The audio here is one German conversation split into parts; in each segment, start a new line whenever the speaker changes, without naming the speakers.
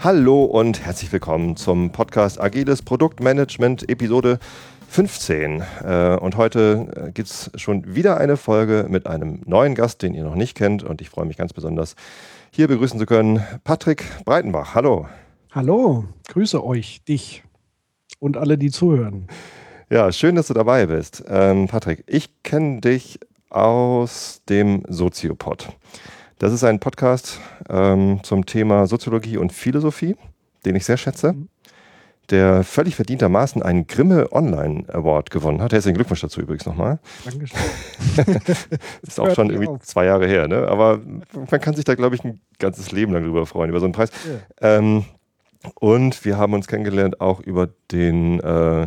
Hallo und herzlich willkommen zum Podcast Agiles Produktmanagement Episode 15. Äh, und heute äh, gibt es schon wieder eine Folge mit einem neuen Gast, den ihr noch nicht kennt. Und ich freue mich ganz besonders, hier begrüßen zu können, Patrick Breitenbach. Hallo.
Hallo, grüße euch, dich und alle, die zuhören.
Ja, schön, dass du dabei bist. Ähm, Patrick, ich kenne dich aus dem Soziopod. Das ist ein Podcast ähm, zum Thema Soziologie und Philosophie, den ich sehr schätze, mhm. der völlig verdientermaßen einen Grimme Online Award gewonnen hat. Herzlichen Glückwunsch dazu übrigens nochmal. Dankeschön. ist auch schon irgendwie auf. zwei Jahre her, ne? aber man kann sich da, glaube ich, ein ganzes Leben lang drüber freuen, über so einen Preis. Ja. Ähm, und wir haben uns kennengelernt auch über den äh,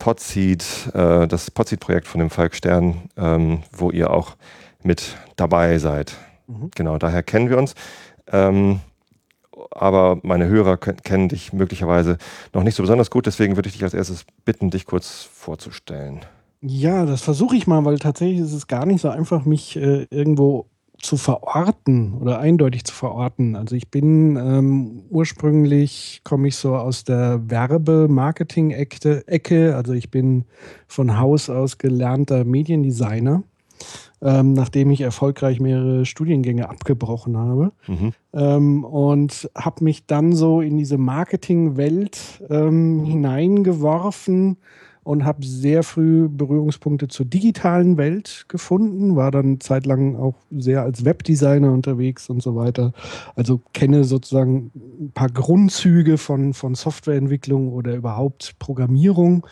Podseed, äh, das Podseed-Projekt von dem Falk Stern, ähm, wo ihr auch mit dabei seid. Mhm. Genau, daher kennen wir uns. Ähm, aber meine Hörer kennen dich möglicherweise noch nicht so besonders gut, deswegen würde ich dich als erstes bitten, dich kurz vorzustellen.
Ja, das versuche ich mal, weil tatsächlich ist es gar nicht so einfach, mich äh, irgendwo zu verorten oder eindeutig zu verorten. Also ich bin ähm, ursprünglich, komme ich so aus der Werbe-Marketing-Ecke. Also ich bin von Haus aus gelernter Mediendesigner ähm, nachdem ich erfolgreich mehrere Studiengänge abgebrochen habe. Mhm. Ähm, und habe mich dann so in diese Marketingwelt ähm, hineingeworfen und habe sehr früh Berührungspunkte zur digitalen Welt gefunden, war dann zeitlang auch sehr als Webdesigner unterwegs und so weiter. Also kenne sozusagen ein paar Grundzüge von, von Softwareentwicklung oder überhaupt Programmierung,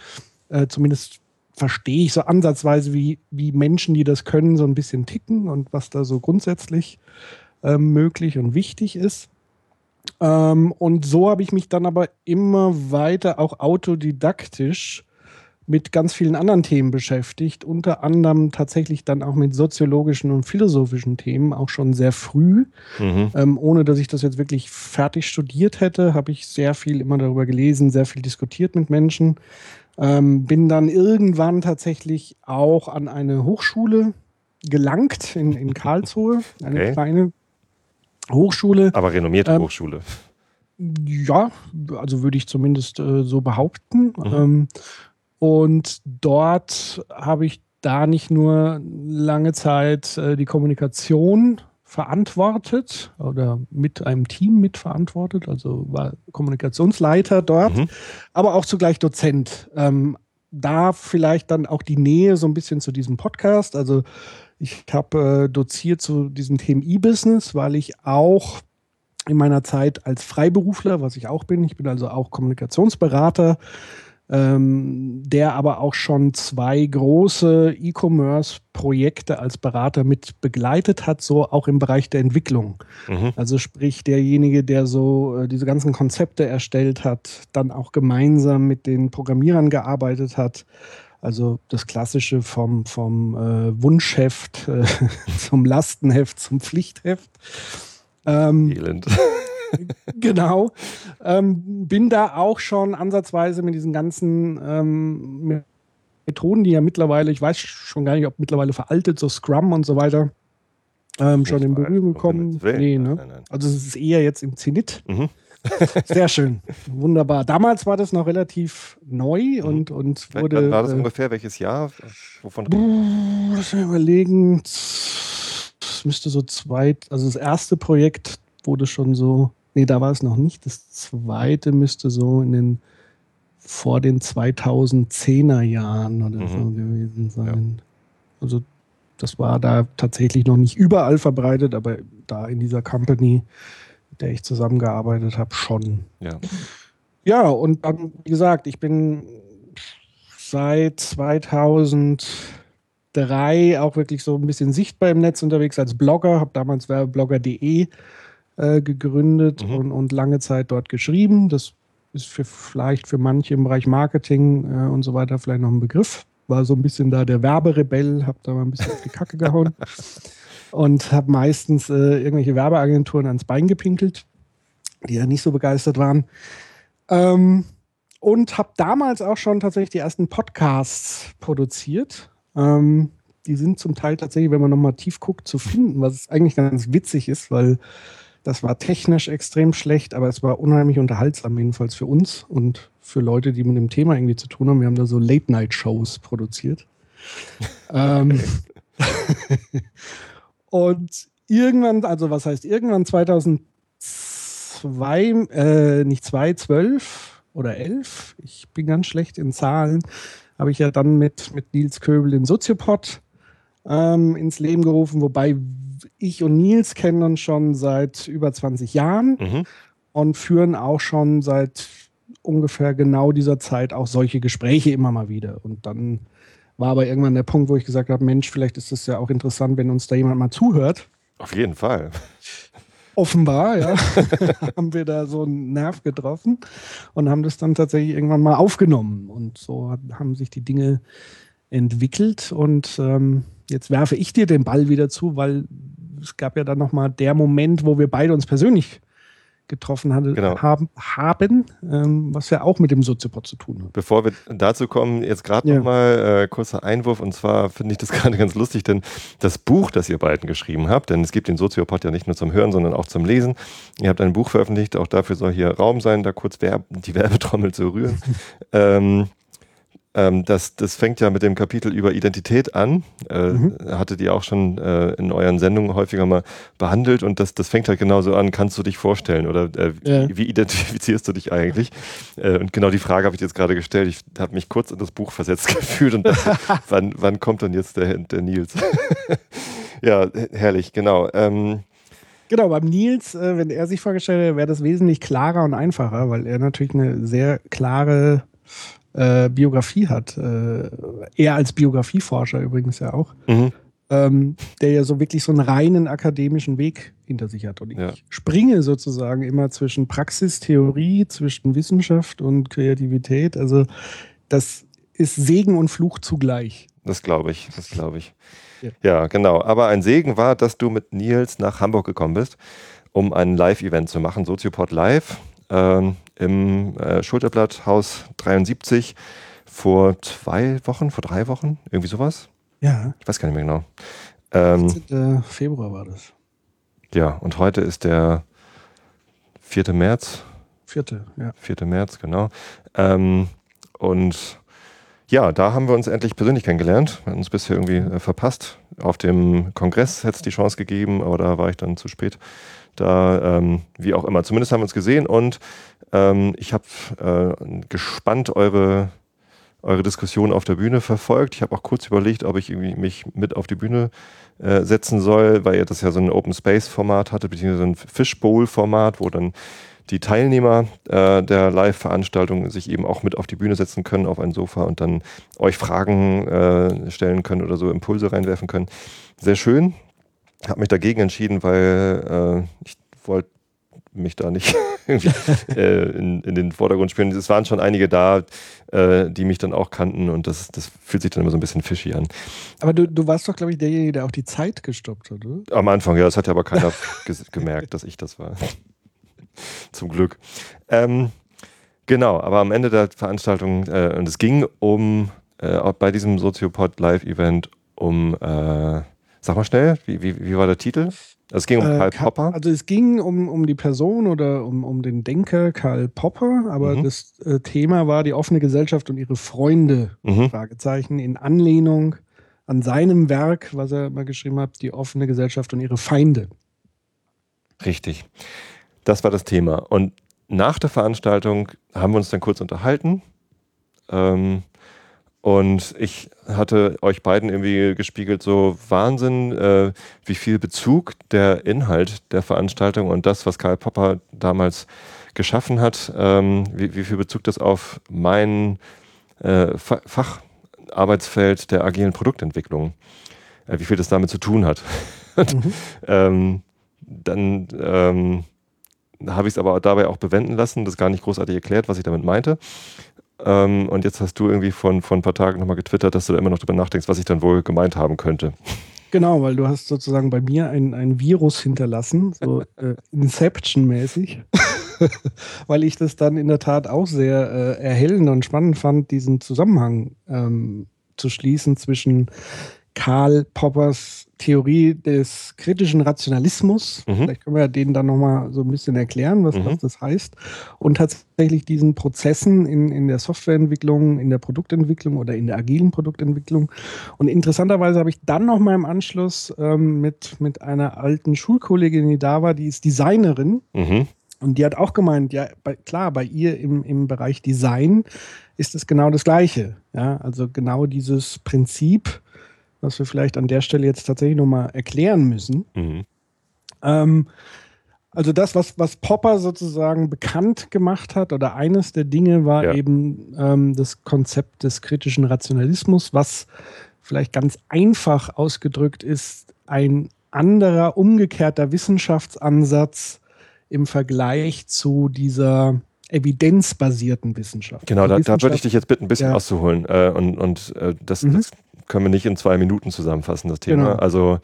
äh, zumindest verstehe ich so ansatzweise, wie, wie Menschen, die das können, so ein bisschen ticken und was da so grundsätzlich ähm, möglich und wichtig ist. Ähm, und so habe ich mich dann aber immer weiter auch autodidaktisch mit ganz vielen anderen Themen beschäftigt, unter anderem tatsächlich dann auch mit soziologischen und philosophischen Themen, auch schon sehr früh. Mhm. Ähm, ohne dass ich das jetzt wirklich fertig studiert hätte, habe ich sehr viel immer darüber gelesen, sehr viel diskutiert mit Menschen. Ähm, bin dann irgendwann tatsächlich auch an eine Hochschule gelangt in, in Karlsruhe, eine okay. kleine Hochschule.
Aber renommierte ähm, Hochschule.
Ja, also würde ich zumindest äh, so behaupten. Mhm. Ähm, und dort habe ich da nicht nur lange Zeit äh, die Kommunikation verantwortet oder mit einem Team mitverantwortet, also war Kommunikationsleiter dort, mhm. aber auch zugleich Dozent. Ähm, da vielleicht dann auch die Nähe so ein bisschen zu diesem Podcast. Also ich habe äh, doziert zu diesem Thema E-Business, weil ich auch in meiner Zeit als Freiberufler, was ich auch bin, ich bin also auch Kommunikationsberater, ähm, der aber auch schon zwei große E-Commerce-Projekte als Berater mit begleitet hat, so auch im Bereich der Entwicklung. Mhm. Also sprich derjenige, der so äh, diese ganzen Konzepte erstellt hat, dann auch gemeinsam mit den Programmierern gearbeitet hat. Also das Klassische vom, vom äh, Wunschheft äh, zum Lastenheft zum Pflichtheft. Ähm, Elend. Genau. Ähm, bin da auch schon ansatzweise mit diesen ganzen ähm, Methoden, die ja mittlerweile, ich weiß schon gar nicht, ob mittlerweile veraltet, so Scrum und so weiter, ähm, schon in Berührung gekommen. Nee, ne? Nein, nein. Also es ist eher jetzt im Zenit. Mhm. Sehr schön. Wunderbar. Damals war das noch relativ neu mhm. und, und wurde.
War das äh, ungefähr welches Jahr?
Wovon? Lass mich überlegen. Das müsste so zweit, also das erste Projekt wurde schon so Nee, da war es noch nicht. Das zweite müsste so in den vor den 2010er Jahren oder mhm. so gewesen sein. Ja. Also das war da tatsächlich noch nicht überall verbreitet, aber da in dieser Company, mit der ich zusammengearbeitet habe, schon.
Ja.
Ja, und dann, wie gesagt, ich bin seit 2003 auch wirklich so ein bisschen sichtbar im Netz unterwegs als Blogger, habe damals werbeblogger.de äh, gegründet mhm. und, und lange Zeit dort geschrieben. Das ist für, vielleicht für manche im Bereich Marketing äh, und so weiter vielleicht noch ein Begriff. War so ein bisschen da der Werberebell, habe da mal ein bisschen auf die Kacke gehauen und habe meistens äh, irgendwelche Werbeagenturen ans Bein gepinkelt, die ja nicht so begeistert waren. Ähm, und habe damals auch schon tatsächlich die ersten Podcasts produziert. Ähm, die sind zum Teil tatsächlich, wenn man nochmal tief guckt, zu finden, was eigentlich ganz witzig ist, weil Das war technisch extrem schlecht, aber es war unheimlich unterhaltsam, jedenfalls für uns und für Leute, die mit dem Thema irgendwie zu tun haben. Wir haben da so Late-Night-Shows produziert. ähm, und irgendwann, also was heißt irgendwann 2002, äh, nicht 2012 oder 11, ich bin ganz schlecht in Zahlen, habe ich ja dann mit, mit Nils Köbel den Soziopod ähm, ins Leben gerufen, wobei ich und Nils kennen uns schon seit über 20 Jahren mhm. und führen auch schon seit ungefähr genau dieser Zeit auch solche Gespräche immer mal wieder. Und dann war aber irgendwann der Punkt, wo ich gesagt habe, Mensch, vielleicht ist es ja auch interessant, wenn uns da jemand mal zuhört.
Auf jeden Fall.
Offenbar, ja, haben wir da so einen Nerv getroffen und haben das dann tatsächlich irgendwann mal aufgenommen. Und so haben sich die Dinge entwickelt. Und ähm, jetzt werfe ich dir den Ball wieder zu, weil es gab ja dann nochmal der Moment, wo wir beide uns persönlich getroffen hatte, genau. haben, haben ähm, was ja auch mit dem Soziopod zu tun hat.
Bevor wir dazu kommen, jetzt gerade ja. nochmal äh, kurzer Einwurf und zwar finde ich das gerade ganz lustig, denn das Buch, das ihr beiden geschrieben habt, denn es gibt den Soziopod ja nicht nur zum Hören, sondern auch zum Lesen. Ihr habt ein Buch veröffentlicht, auch dafür soll hier Raum sein, da kurz Werb die Werbetrommel zu rühren. ähm, ähm, das, das fängt ja mit dem Kapitel über Identität an. Äh, mhm. Hattet ihr auch schon äh, in euren Sendungen häufiger mal behandelt und das, das fängt halt genauso an, kannst du dich vorstellen oder äh, ja. wie, identifizierst du dich eigentlich? Äh, und genau die Frage habe ich jetzt gerade gestellt. Ich habe mich kurz in das Buch versetzt gefühlt und dachte, wann, wann kommt dann jetzt der, der Nils? ja, herrlich, genau. Ähm,
Genau, beim Nils, äh, wenn er sich vorgestellt hätte, wäre das wesentlich klarer und einfacher, weil er natürlich eine sehr klare äh, Biografie hat. Äh, er als Biografieforscher übrigens ja auch. Mhm. Ähm, der ja so wirklich so einen reinen akademischen Weg hinter sich hat. Und ich ja. springe sozusagen immer zwischen Praxis, Theorie, zwischen Wissenschaft und Kreativität. Also das ist Segen und Fluch zugleich.
Das glaube ich, das glaube ich. Ja. ja, genau. Aber ein Segen war, dass du mit Nils nach Hamburg gekommen bist, um ein Live-Event zu machen, Soziopod Live äh, im äh, Schulterblatt Haus 73 vor zwei Wochen, vor drei Wochen, irgendwie sowas.
Ja.
Ich weiß gar nicht mehr genau.
Ähm, 18. Februar war das.
Ja, und heute ist der 4. März.
4. Ja.
4. März, genau. Ähm, und ja, da haben wir uns endlich persönlich kennengelernt. Wir haben uns bisher irgendwie äh, verpasst. Auf dem Kongress hätte es die Chance gegeben, aber da war ich dann zu spät da, ähm, wie auch immer. Zumindest haben wir uns gesehen und ähm, ich habe äh, gespannt eure, eure Diskussion auf der Bühne verfolgt. Ich habe auch kurz überlegt, ob ich irgendwie mich mit auf die Bühne äh, setzen soll, weil ihr das ja so ein Open Space Format hatte, beziehungsweise ein Fishbowl Format, wo dann die Teilnehmer äh, der Live-Veranstaltung sich eben auch mit auf die Bühne setzen können, auf ein Sofa und dann euch Fragen äh, stellen können oder so Impulse reinwerfen können. Sehr schön habe mich dagegen entschieden, weil äh, ich wollte mich da nicht äh, in, in, den Vordergrund spielen. Es waren schon einige da, äh, die mich dann auch kannten und das, das fühlt sich dann immer so ein bisschen fishy an.
Aber du, du warst doch, glaube ich, derjenige, der auch die Zeit gestoppt hat, oder?
Am Anfang, ja, das hat ja aber keiner gemerkt, dass ich das war. Zum Glück. Ähm, genau, aber am Ende der Veranstaltung, äh, und es ging um, äh, bei diesem Soziopod Live-Event um äh, Sag mal schnell, wie, wie, wie war der Titel? Es ging um äh, Karl Popper.
Also es ging um, um die Person oder um, um den Denker Karl Popper, aber mhm. das äh, Thema war die offene Gesellschaft und ihre Freunde, mhm. Fragezeichen, in Anlehnung an seinem Werk, was er mal geschrieben hat, die offene Gesellschaft und ihre Feinde.
Richtig. Das war das Thema. Und nach der Veranstaltung haben wir uns dann kurz unterhalten. Ähm, und ich hatte euch beiden irgendwie gespiegelt, so Wahnsinn, äh, wie viel Bezug der Inhalt der Veranstaltung und das, was Karl Popper damals geschaffen hat, ähm, wie, wie, viel Bezug das auf mein äh, Facharbeitsfeld der agilen Produktentwicklung, äh, wie viel das damit zu tun hat. mhm. ähm, dann ähm, habe ich es aber dabei auch bewenden lassen, das gar nicht großartig erklärt, was ich damit meinte. Ähm, und jetzt hast du irgendwie von, von ein paar Tagen nochmal getwittert, dass du da immer noch drüber nachdenkst, was ich dann wohl gemeint haben könnte.
Genau, weil du hast sozusagen bei mir ein, ein Virus hinterlassen, so äh, Inception-mäßig, weil ich das dann in der Tat auch sehr äh, erhellend und spannend fand, diesen Zusammenhang ähm, zu schließen zwischen Karl Poppers Theorie des kritischen Rationalismus. Mhm. Vielleicht können wir den dann nochmal so ein bisschen erklären, was, mhm. was, das heißt. Und tatsächlich diesen Prozessen in, in der Softwareentwicklung, in der Produktentwicklung oder in der agilen Produktentwicklung. Und interessanterweise habe ich dann nochmal im Anschluss ähm, mit, mit einer alten Schulkollegin, die da war, die ist Designerin. Mhm. Und die hat auch gemeint, ja, bei, klar, bei ihr im, im Bereich Design ist es genau das Gleiche. Ja, also genau dieses Prinzip, was wir vielleicht an der Stelle jetzt tatsächlich nochmal erklären müssen. Mhm. Ähm, also das, was, was Popper sozusagen bekannt gemacht hat, oder eines der Dinge war ja. eben ähm, das Konzept des kritischen Rationalismus, was vielleicht ganz einfach ausgedrückt ist, ein anderer, umgekehrter Wissenschaftsansatz im Vergleich zu dieser evidenzbasierten Wissenschaft.
Genau, da, Wissenschaft, da würde ich dich jetzt bitten, ein bisschen ja. auszuholen. Äh, und und äh, das, mhm. das, können wir nicht in zwei Minuten zusammenfassen, das Thema. Genau. Also,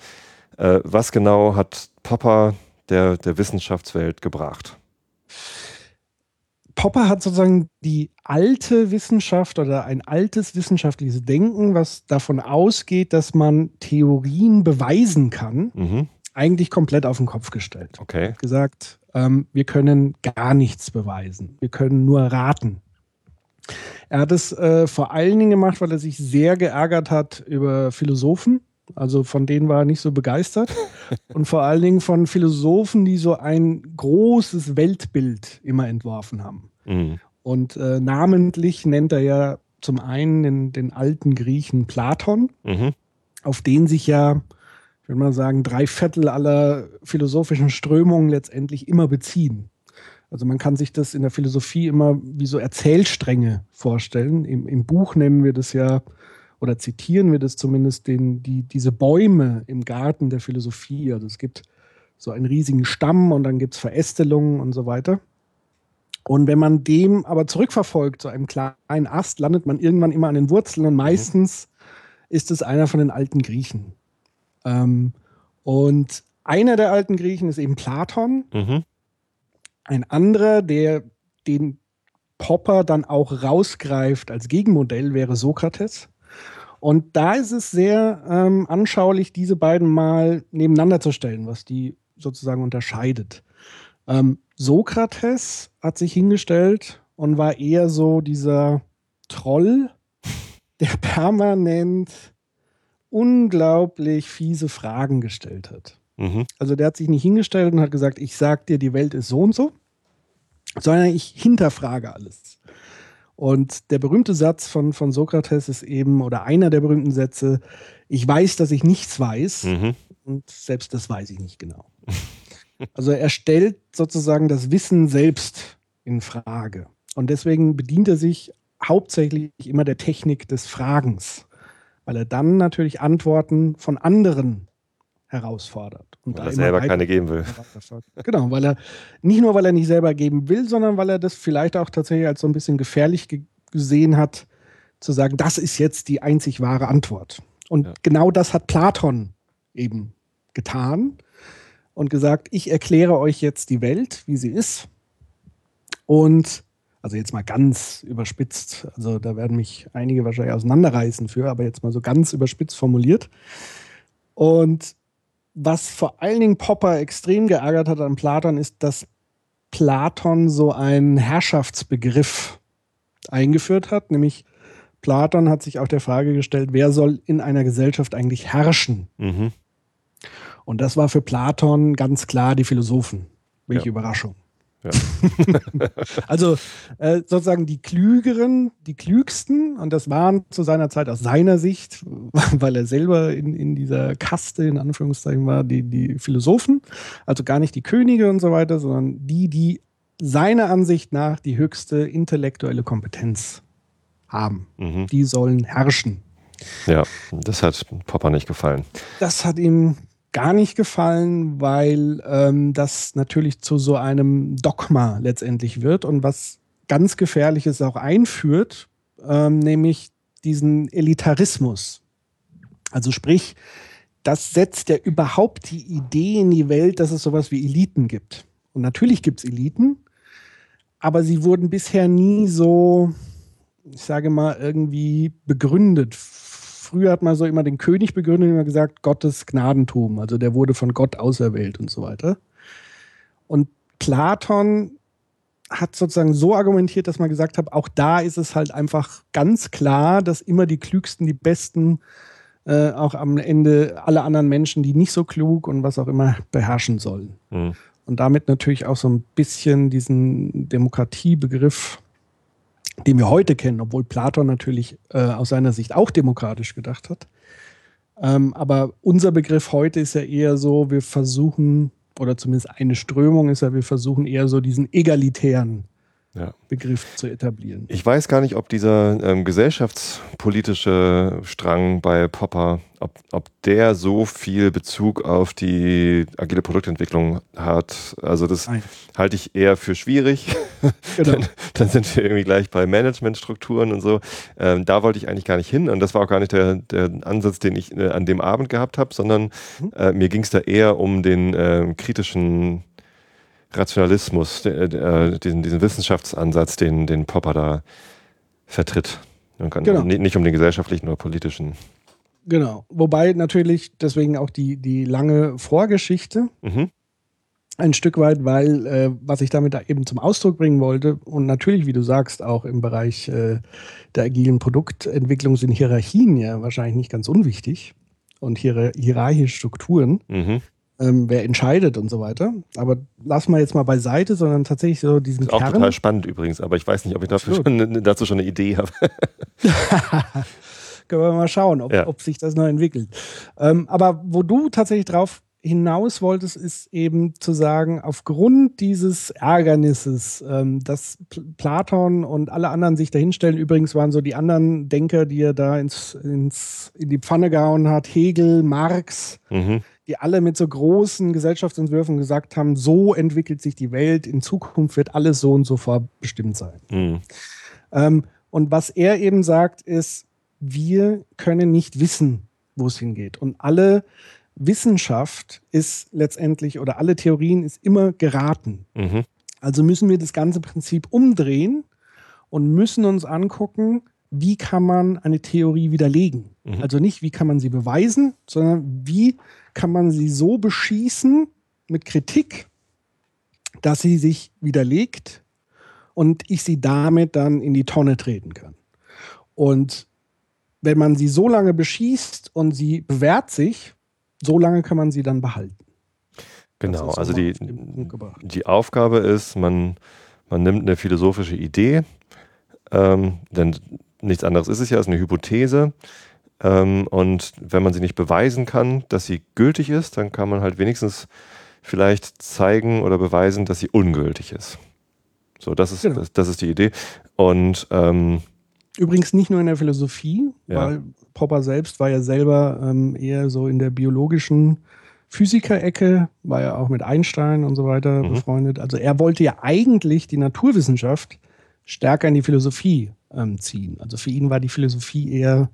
äh, was genau hat Popper der, der Wissenschaftswelt gebracht?
Popper hat sozusagen die alte Wissenschaft oder ein altes wissenschaftliches Denken, was davon ausgeht, dass man Theorien beweisen kann, mhm. eigentlich komplett auf den Kopf gestellt.
Okay.
Gesagt, ähm, wir können gar nichts beweisen. Wir können nur raten. Er hat es äh, vor allen Dingen gemacht, weil er sich sehr geärgert hat über Philosophen. Also von denen war er nicht so begeistert. Und vor allen Dingen von Philosophen, die so ein großes Weltbild immer entworfen haben. Mhm. Und äh, namentlich nennt er ja zum einen den, den alten Griechen Platon, mhm. auf den sich ja ich würde mal sagen, drei Viertel aller philosophischen Strömungen letztendlich immer beziehen. Also man kann sich das in der Philosophie immer wie so Erzählstränge vorstellen. Im, im Buch nennen wir das ja, oder zitieren wir das zumindest, den, die, diese Bäume im Garten der Philosophie. Also es gibt so einen riesigen Stamm und dann gibt es Verästelungen und so weiter. Und wenn man dem aber zurückverfolgt, so einem kleinen Ast, landet man irgendwann immer an den Wurzeln und meistens ist es einer von den alten Griechen. Ähm, und einer der alten Griechen ist eben Platon. Mhm. Ein anderer, der den Popper dann auch rausgreift als Gegenmodell, wäre Sokrates. Und da ist es sehr ähm, anschaulich, diese beiden mal nebeneinander zu stellen, was die sozusagen unterscheidet. Ähm, Sokrates hat sich hingestellt und war eher so dieser Troll, der permanent unglaublich fiese Fragen gestellt hat. Mhm. Also der hat sich nicht hingestellt und hat gesagt, ich sag dir, die Welt ist so und so, sondern ich hinterfrage alles. Und der berühmte Satz von, von Sokrates ist eben, oder einer der berühmten Sätze, ich weiß, dass ich nichts weiß mhm. und selbst das weiß ich nicht genau. Also er stellt sozusagen das Wissen selbst in Frage. Und deswegen bedient er sich hauptsächlich immer der Technik des Fragens weil er dann natürlich Antworten von anderen herausfordert.
Und weil er selber keine geben will.
Genau, weil er nicht nur, weil er nicht selber geben will, sondern weil er das vielleicht auch tatsächlich als so ein bisschen gefährlich gesehen hat, zu sagen, das ist jetzt die einzig wahre Antwort. Und ja. genau das hat Platon eben getan und gesagt, ich erkläre euch jetzt die Welt, wie sie ist. Und also jetzt mal ganz überspitzt, also da werden mich einige wahrscheinlich auseinanderreißen für, aber jetzt mal so ganz überspitzt formuliert. Und was vor allen Dingen Popper extrem geärgert hat an Platon, ist, dass Platon so einen Herrschaftsbegriff eingeführt hat, nämlich Platon hat sich auch der Frage gestellt, wer soll in einer Gesellschaft eigentlich herrschen? Mhm. Und das war für Platon ganz klar die Philosophen. Welche ja. Überraschung. also äh, sozusagen die Klügeren, die Klügsten, und das waren zu seiner Zeit aus seiner Sicht, weil er selber in, in dieser Kaste in Anführungszeichen war, die, die Philosophen, also gar nicht die Könige und so weiter, sondern die, die seiner Ansicht nach die höchste intellektuelle Kompetenz haben. Mhm. Die sollen herrschen.
Ja, das hat Popper nicht gefallen.
Das hat ihm gar nicht gefallen, weil ähm, das natürlich zu so einem Dogma letztendlich wird und was ganz Gefährliches auch einführt, ähm, nämlich diesen Elitarismus. Also sprich, das setzt ja überhaupt die Idee in die Welt, dass es sowas wie Eliten gibt. Und natürlich gibt es Eliten, aber sie wurden bisher nie so, ich sage mal, irgendwie begründet früher hat man so immer den König begründet und immer gesagt, Gottes Gnadentum. Also der wurde von Gott auserwählt und so weiter. Und Platon hat sozusagen so argumentiert, dass man gesagt hat, auch da ist es halt einfach ganz klar, dass immer die Klügsten, die Besten äh, auch am Ende alle anderen Menschen, die nicht so klug und was auch immer beherrschen sollen. Mhm. Und damit natürlich auch so ein bisschen diesen Demokratiebegriff, den wir heute kennen, obwohl Platon natürlich äh, aus seiner Sicht auch demokratisch gedacht hat. Ähm, aber unser Begriff heute ist ja eher so, wir versuchen oder zumindest eine Strömung ist ja, wir versuchen eher so diesen egalitären ja. Begriff zu etablieren.
Ich weiß gar nicht, ob dieser ähm, gesellschaftspolitische Strang bei Popper, ob, ob der so viel Bezug auf die agile Produktentwicklung hat. Also das Nein. halte ich eher für schwierig. Genau. dann, dann, sind wir irgendwie gleich bei Managementstrukturen und so. Ähm, da wollte ich eigentlich gar nicht hin und das war auch gar nicht der, der Ansatz, den ich äh, an dem Abend gehabt habe, sondern mhm. äh, mir ging es da eher um den äh, kritischen Rationalismus, äh, diesen, diesen Wissenschaftsansatz, den, den Popper da vertritt. Genau. Nicht um den gesellschaftlichen oder politischen.
Genau. Wobei natürlich deswegen auch die, die lange Vorgeschichte mhm. ein Stück weit, weil äh, was ich damit da eben zum Ausdruck bringen wollte und natürlich, wie du sagst, auch im Bereich äh, der agilen Produktentwicklung sind Hierarchien ja wahrscheinlich nicht ganz unwichtig und hier, hierarchische Strukturen. Mhm ähm, wer entscheidet und so weiter. Aber lassen wir jetzt mal beiseite, sondern tatsächlich so diesen
das ist Kern. Auch total spannend übrigens, aber ich weiß nicht, ob ich dafür schon, dazu schon eine Idee habe.
Können wir mal schauen, ob, ja. ob sich das noch entwickelt. Ähm, aber wo du tatsächlich drauf hinaus wolltest, ist eben zu sagen, aufgrund dieses Ärgernisses, ähm, dass Platon und alle anderen sich dahinstellen, übrigens waren so die anderen Denker, die er da ins, ins, in die Pfanne gehauen hat, Hegel, Marx, mhm die alle mit so großen Gesellschaftsentwürfen gesagt haben, so entwickelt sich die Welt, in Zukunft wird alles so und so vorbestimmt sein. Mhm. Ähm, und was er eben sagt, ist, wir können nicht wissen, wo es hingeht. Und alle Wissenschaft ist letztendlich oder alle Theorien ist immer geraten. Mhm. Also müssen wir das ganze Prinzip umdrehen und müssen uns angucken, wie kann man eine Theorie widerlegen. Mhm. Also nicht, wie kann man sie beweisen, sondern wie kann man sie so beschießen mit Kritik, dass sie sich widerlegt und ich sie damit dann in die Tonne treten kann. Und wenn man sie so lange beschießt und sie bewährt sich, so lange kann man sie dann behalten.
Genau, also die, die Aufgabe ist, man, man nimmt eine philosophische Idee, ähm, denn nichts anderes ist es ja, es ist eine Hypothese. Ähm, und wenn man sie nicht beweisen kann, dass sie gültig ist, dann kann man halt wenigstens vielleicht zeigen oder beweisen, dass sie ungültig ist. So, das ist, genau. das, das, ist die Idee. Und ähm,
übrigens nicht nur in der Philosophie, ja. weil Popper selbst war ja selber ähm, eher so in der biologischen Physiker-Ecke, war ja auch mit Einstein und so weiter mhm. befreundet. Also er wollte ja eigentlich die Naturwissenschaft stärker in die Philosophie ähm, ziehen. Also für ihn war die Philosophie eher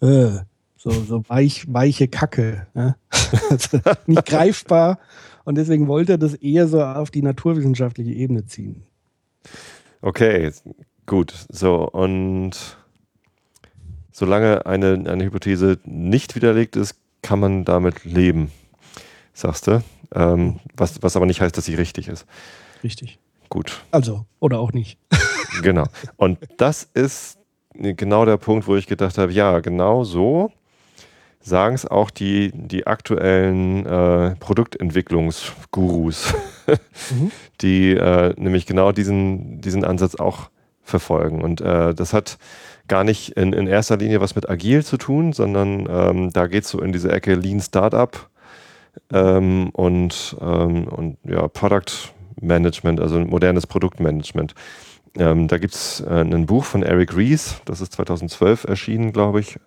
äh, so, so weich, weiche Kacke. Ja? also nicht greifbar. Und deswegen wollte er das eher so auf die naturwissenschaftliche Ebene ziehen.
Okay, gut. So, und solange eine, eine Hypothese nicht widerlegt ist, kann man damit leben, sagst du. Ähm, was, was aber nicht heißt, dass sie richtig ist.
Richtig.
Gut.
Also, oder auch nicht.
genau. Und das ist genau der Punkt, wo ich gedacht habe, ja, genau so sagen es auch die, die aktuellen äh, Produktentwicklungsgurus, mhm. die äh, nämlich genau diesen, diesen Ansatz auch verfolgen. Und äh, das hat gar nicht in, in erster Linie was mit Agil zu tun, sondern ähm, da geht es so in diese Ecke Lean Startup ähm, und, ähm, und ja, Product Management, also modernes Produktmanagement. Ähm, da gibt es äh, ein Buch von Eric Rees, das ist 2012 erschienen, glaube ich,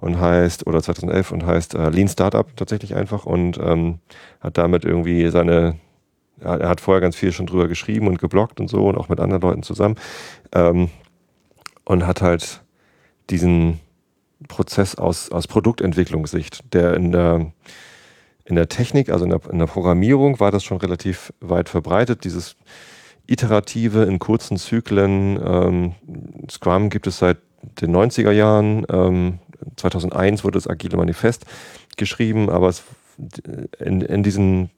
und heißt, oder 2011 und heißt äh, Lean Startup tatsächlich einfach und ähm, hat damit irgendwie seine, er hat vorher ganz viel schon drüber geschrieben und geblockt und so und auch mit anderen Leuten zusammen ähm, und hat halt diesen Prozess aus, aus Produktentwicklungssicht, der in der in der Technik, also in der, in der Programmierung war das schon relativ weit verbreitet, dieses iterative in kurzen Zyklen. Ähm, Scrum gibt es seit den 90er Jahren. Ähm, 2001 wurde das Agile Manifest geschrieben, aber es, in, in diesen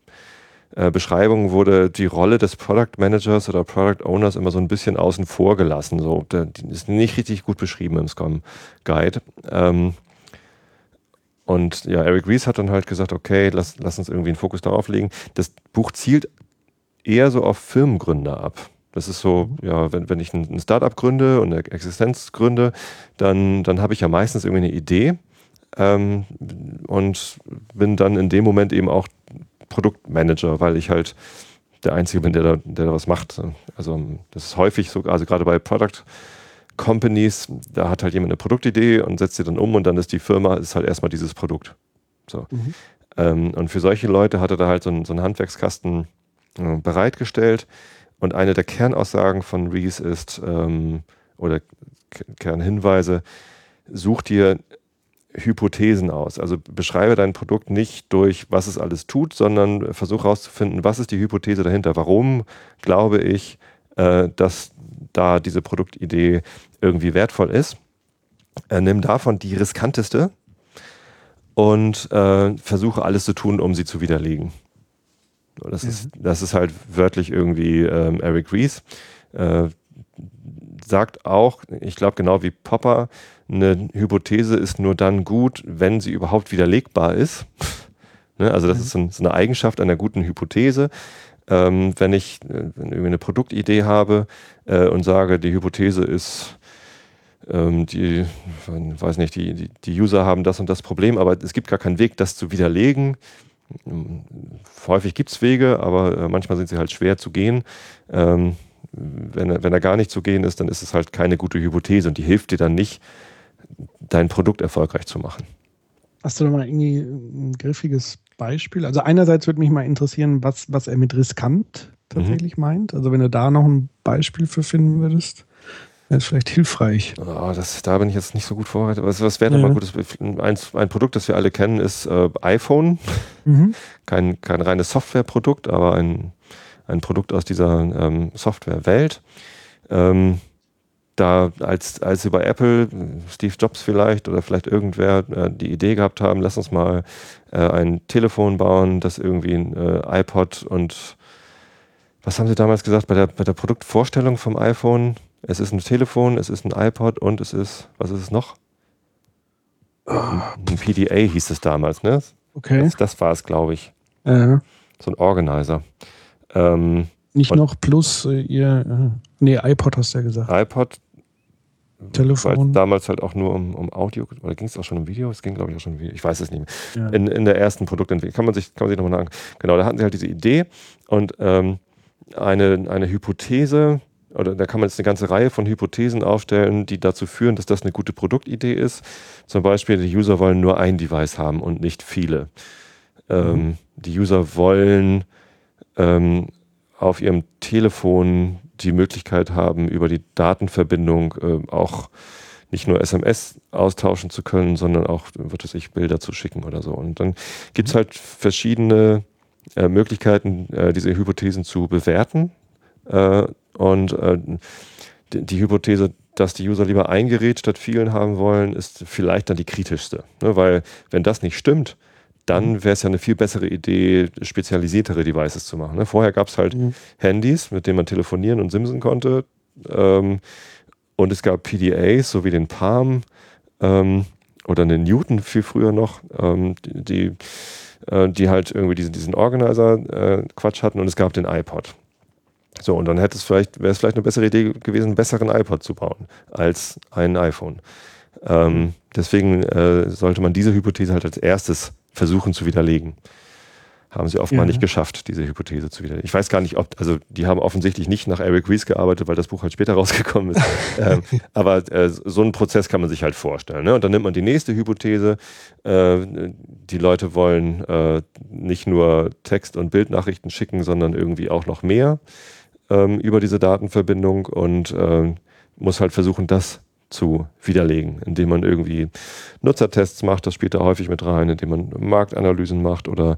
äh, Beschreibungen wurde die Rolle des Product Managers oder Product Owners immer so ein bisschen außen vor gelassen. So, die ist nicht richtig gut beschrieben im Scrum Guide. Ähm, und ja, Eric Ries hat dann halt gesagt, okay, lass, lass uns irgendwie einen Fokus darauf legen. Das Buch zielt eher so auf Firmengründer ab. Das ist so, mhm. ja, wenn, wenn ich ein Startup gründe und eine Existenz gründe, dann, dann habe ich ja meistens irgendwie eine Idee ähm, und bin dann in dem Moment eben auch Produktmanager, weil ich halt der Einzige bin, der da, der da was macht. Also das ist häufig so, also gerade bei Product Companies, da hat halt jemand eine Produktidee und setzt sie dann um und dann ist die Firma, ist halt erstmal dieses Produkt. So. Mhm. Ähm, und für solche Leute hat er da halt so, ein, so einen Handwerkskasten bereitgestellt. Und eine der Kernaussagen von Reese ist, ähm, oder Kernhinweise, such dir Hypothesen aus. Also beschreibe dein Produkt nicht durch, was es alles tut, sondern versuche herauszufinden, was ist die Hypothese dahinter. Warum glaube ich, äh, dass da diese Produktidee irgendwie wertvoll ist? Äh, nimm davon die riskanteste und äh, versuche alles zu tun, um sie zu widerlegen. Das, mhm. ist, das ist halt wörtlich irgendwie ähm, Eric Rees. Äh, sagt auch, ich glaube genau wie Popper, eine Hypothese ist nur dann gut, wenn sie überhaupt widerlegbar ist. ne? Also das mhm. ist so, so, eine Eigenschaft einer guten Hypothese. Ähm, wenn ich äh, wenn irgendwie eine Produktidee habe äh, und sage, die Hypothese ist, ähm, die, weiß nicht, die, die, die User haben das und das Problem, aber es gibt gar keinen Weg, das zu widerlegen. Häufig gibt es Wege, aber äh, manchmal sind sie halt schwer zu gehen. Ähm, wenn, er, wenn er gar nicht zu gehen ist, dann ist es halt keine gute Hypothese und die hilft dir dann nicht, dein Produkt erfolgreich zu machen.
Hast du da mal irgendwie ein griffiges Beispiel? Also einerseits würde mich mal interessieren, was, was er mit riskant tatsächlich mhm. meint. Also wenn du da noch ein Beispiel für finden würdest, wäre es vielleicht hilfreich.
Oh, das, da bin ich jetzt nicht so gut vorbereitet. Was, was wäre ja. mal gutes? Ein, ein Produkt, das wir alle kennen, ist äh, iPhone. Mhm. Kein, kein reines Softwareprodukt, aber ein, ein Produkt aus dieser ähm, Softwarewelt. Ähm, da als, als sie bei Apple, Steve Jobs vielleicht oder vielleicht irgendwer äh, die Idee gehabt haben, lass uns mal äh, ein Telefon bauen, das irgendwie ein äh, iPod und was haben sie damals gesagt bei der, bei der Produktvorstellung vom iPhone? Es ist ein Telefon, es ist ein iPod und es ist, was ist es noch? Ein PDA hieß es damals, ne?
Okay.
Das, das war es, glaube ich. Ja. So ein Organizer.
Ähm, Nicht noch plus äh, ihr, äh, nee, iPod hast du ja gesagt.
iPod,
Telefon.
Damals halt auch nur um, um Audio, oder ging es auch schon um Video? Es ging, glaube ich, auch schon um Video. Ich weiß es nicht mehr. Ja. In, in der ersten Produktentwicklung. Kann man sich, kann man sich nochmal sagen. Genau, da hatten sie halt diese Idee und ähm, eine, eine Hypothese, oder da kann man jetzt eine ganze Reihe von Hypothesen aufstellen, die dazu führen, dass das eine gute Produktidee ist. Zum Beispiel, die User wollen nur ein Device haben und nicht viele. Ähm, mhm. die User wollen ähm, auf ihrem Telefon die Möglichkeit haben, über die Datenverbindung äh, auch nicht nur SMS austauschen zu können, sondern auch, wird es sich Bilder zu schicken oder so. Und dann gibt es halt verschiedene äh, Möglichkeiten, äh, diese Hypothesen zu bewerten. Äh, und äh, die, die, Hypothese, dass die User lieber ein Gerät statt vielen haben wollen, ist vielleicht dann die kritischste. Ne? Weil wenn das nicht stimmt, dann mhm. wäre es ja eine viel bessere Idee, spezialisiertere Devices zu machen. Ne? Vorher gab es halt mhm. Handys, mit denen man telefonieren und simsen konnte. Ähm, und es gab PDAs, so wie den Palm ähm, oder einen Newton viel früher noch, ähm, die, die, äh, die, halt irgendwie diesen, diesen Organizer-Quatsch äh, hatten. Und es gab den iPod. So, und dann hätte es vielleicht, wäre es vielleicht eine bessere Idee gewesen, einen besseren iPod zu bauen als ein iPhone. Ähm, deswegen äh, sollte man diese Hypothese halt als erstes versuchen zu widerlegen. Haben sie oft ja. nicht geschafft, diese Hypothese zu widerlegen. Ich weiß gar nicht, ob, also die haben offensichtlich nicht nach Eric Ries gearbeitet, weil das Buch halt später rausgekommen ist. ähm, aber äh, so einen Prozess kann man sich halt vorstellen. Ne? Und dann nimmt man die nächste Hypothese. Äh, die Leute wollen äh, nicht nur Text- und Bildnachrichten schicken, sondern irgendwie auch noch mehr ähm, über diese Datenverbindung und äh, muss halt versuchen, das zu widerlegen, indem man irgendwie Nutzertests macht, das spielt da häufig mit rein, indem man Marktanalysen macht oder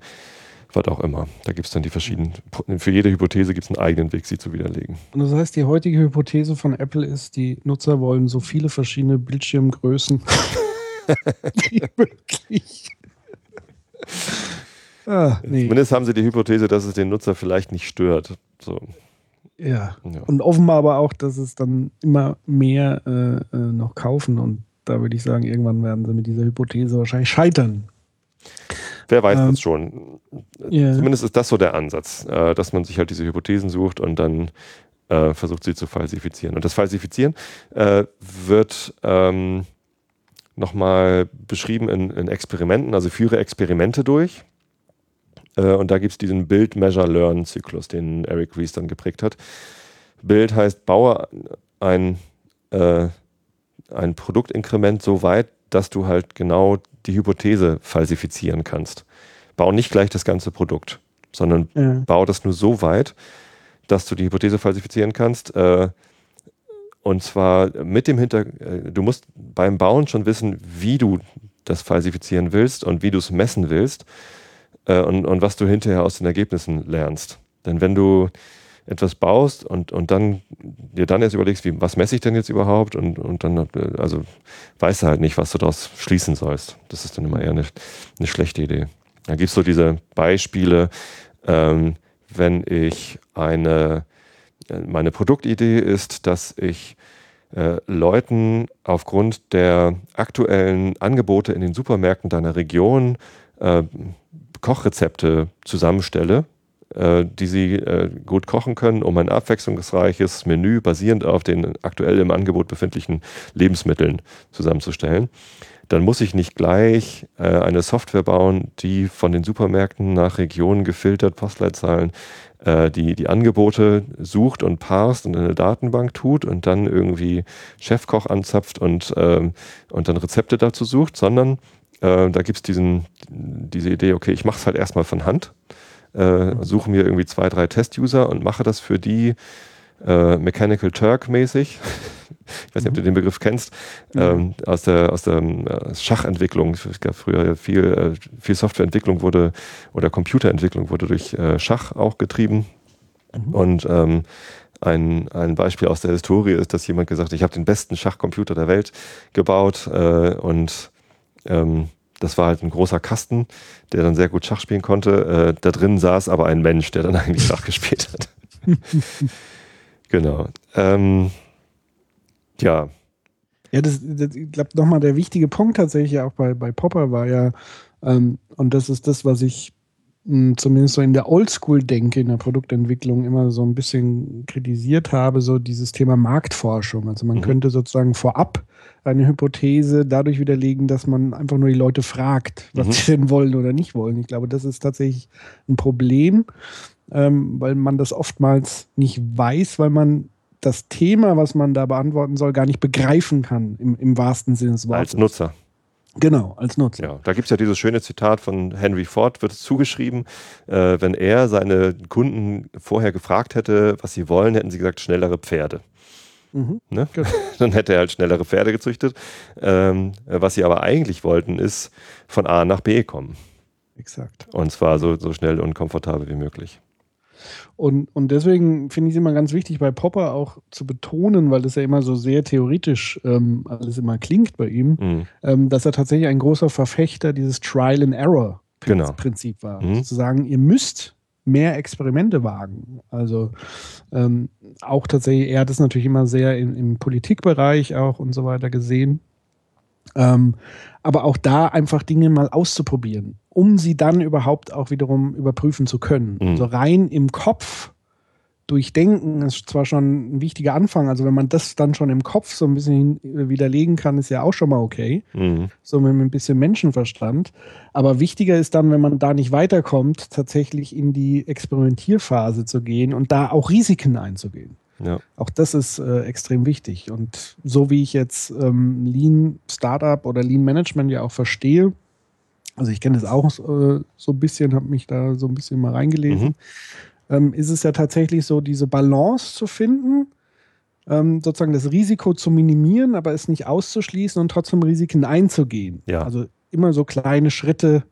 was auch immer. Da gibt es dann die verschiedenen, für jede Hypothese gibt es einen eigenen Weg, sie zu widerlegen.
Und das heißt, die heutige Hypothese von Apple ist, die Nutzer wollen so viele verschiedene Bildschirmgrößen Wirklich.
Ah, nee. Zumindest haben sie die Hypothese, dass es den Nutzer vielleicht nicht stört. So.
Ja. ja. Und offenbar aber auch, dass es dann immer mehr äh, äh, noch kaufen. Und da würde ich sagen, irgendwann werden sie mit dieser Hypothese wahrscheinlich scheitern.
Wer weiß ähm, das schon. Yeah. Zumindest ist das so der Ansatz, äh, dass man sich halt diese Hypothesen sucht und dann äh, versucht, sie zu falsifizieren. Und das Falsifizieren äh, wird ähm, nochmal beschrieben in, in, Experimenten, also führe Experimente durch. Äh, und da gibt es diesen Build-Measure-Learn-Zyklus, den Eric Ries dann geprägt hat. Build heißt, baue ein, äh, ein Produktinkrement so weit, dass du halt genau die Hypothese falsifizieren kannst. Bau nicht gleich das ganze Produkt, sondern ja. bau das nur so weit, dass du die Hypothese falsifizieren kannst. Äh, und zwar mit dem Hintergrund, äh, du musst beim Bauen schon wissen, wie du das falsifizieren willst und wie du es messen willst äh, und, und was du hinterher aus den Ergebnissen lernst. Denn wenn du etwas baust und, und dann dir dann erst überlegst, wie, was messe ich denn jetzt überhaupt und, und dann also weißt du halt nicht, was du daraus schließen sollst. Das ist dann immer eher eine, eine schlechte Idee. Da gibt es so diese Beispiele, ähm, wenn ich eine, äh, meine Produktidee ist, dass ich äh, Leuten aufgrund der aktuellen Angebote in den Supermärkten deiner Region äh, Kochrezepte zusammenstelle, äh, die sie äh, gut kochen können, um ein abwechslungsreiches Menü basierend auf den aktuell im Angebot befindlichen Lebensmitteln zusammenzustellen. Dann muss ich nicht gleich äh, eine Software bauen, die von den Supermärkten nach Regionen gefiltert, Postleitzahlen, äh, die, die Angebote sucht und parst und in eine Datenbank tut und dann irgendwie Chefkoch anzapft und, ähm, und dann Rezepte dazu sucht, sondern äh, da gibt es diese Idee, okay, ich mache es halt erstmal von Hand, äh, suche mir irgendwie zwei, drei Test-User und mache das für die äh, Mechanical Turk mäßig. ich weiß nicht, ob du den Begriff kennst, ähm, aus der, aus der äh, Schachentwicklung. Es gab früher viel, äh, viel Softwareentwicklung wurde oder Computerentwicklung wurde durch Schach auch getrieben. Mhm. Und ähm, ein, ein Beispiel aus der Historie ist, dass jemand gesagt hat, ich habe den besten Schachcomputer der Welt gebaut äh, und ähm, das war halt ein großer Kasten, der dann sehr gut Schach spielen konnte. Äh, da drin saß aber ein Mensch, der dann eigentlich Schach gespielt hat. genau. Ähm, ja.
Ja, das, das ich glaube, nochmal der wichtige Punkt tatsächlich auch bei, bei Popper war ja, ähm, und das ist das, was ich zumindest so in der Oldschool-Denke in der Produktentwicklung immer so ein bisschen kritisiert habe, so dieses Thema Marktforschung. Also man mhm. könnte sozusagen vorab eine Hypothese dadurch widerlegen, dass man einfach nur die Leute fragt, was mhm. sie denn wollen oder nicht wollen. Ich glaube, das ist tatsächlich ein Problem, ähm, weil man das oftmals nicht weiß, weil man das Thema, was man da beantworten soll, gar nicht begreifen kann, im, im wahrsten Sinne des
Wortes. Als Nutzer.
Genau, als Nutzer.
Ja, da gibt es ja dieses schöne Zitat von Henry Ford, wird es zugeschrieben, äh, wenn er seine Kunden vorher gefragt hätte, was sie wollen, hätten sie gesagt, schnellere Pferde. Mhm. Ne? Genau. Dann hätte er halt schnellere Pferde gezüchtet. Ähm, was sie aber eigentlich wollten, ist von A nach B kommen.
Exakt.
Und zwar so, so schnell und komfortabel wie möglich.
Und, und deswegen finde ich es immer ganz wichtig, bei Popper auch zu betonen, weil das ja immer so sehr theoretisch ähm, alles immer klingt bei ihm, mhm. ähm, dass er tatsächlich ein großer Verfechter dieses Trial and Error
genau.
Prinzip war. Mhm. Zu sagen, ihr müsst mehr Experimente wagen. Also ähm, auch tatsächlich, er hat es natürlich immer sehr in, im Politikbereich auch und so weiter gesehen. Ähm, aber auch da einfach Dinge mal auszuprobieren, um sie dann überhaupt auch wiederum überprüfen zu können. Mhm. Also rein im Kopf durchdenken ist zwar schon ein wichtiger Anfang, also wenn man das dann schon im Kopf so ein bisschen widerlegen kann, ist ja auch schon mal okay. Mhm. So mit ein bisschen Menschenverstand. Aber wichtiger ist dann, wenn man da nicht weiterkommt, tatsächlich in die Experimentierphase zu gehen und da auch Risiken einzugehen. Ja. Auch das ist äh, extrem wichtig. Und so wie ich jetzt ähm, Lean Startup oder Lean Management ja auch verstehe, also ich kenne das auch äh, so ein bisschen, habe mich da so ein bisschen mal reingelesen. Mhm ähm, ist es ja tatsächlich so, diese Balance zu finden, ähm, sozusagen das Risiko zu minimieren, aber es nicht auszuschließen und trotzdem Risiken einzugehen.
Ja.
Also immer so kleine Schritte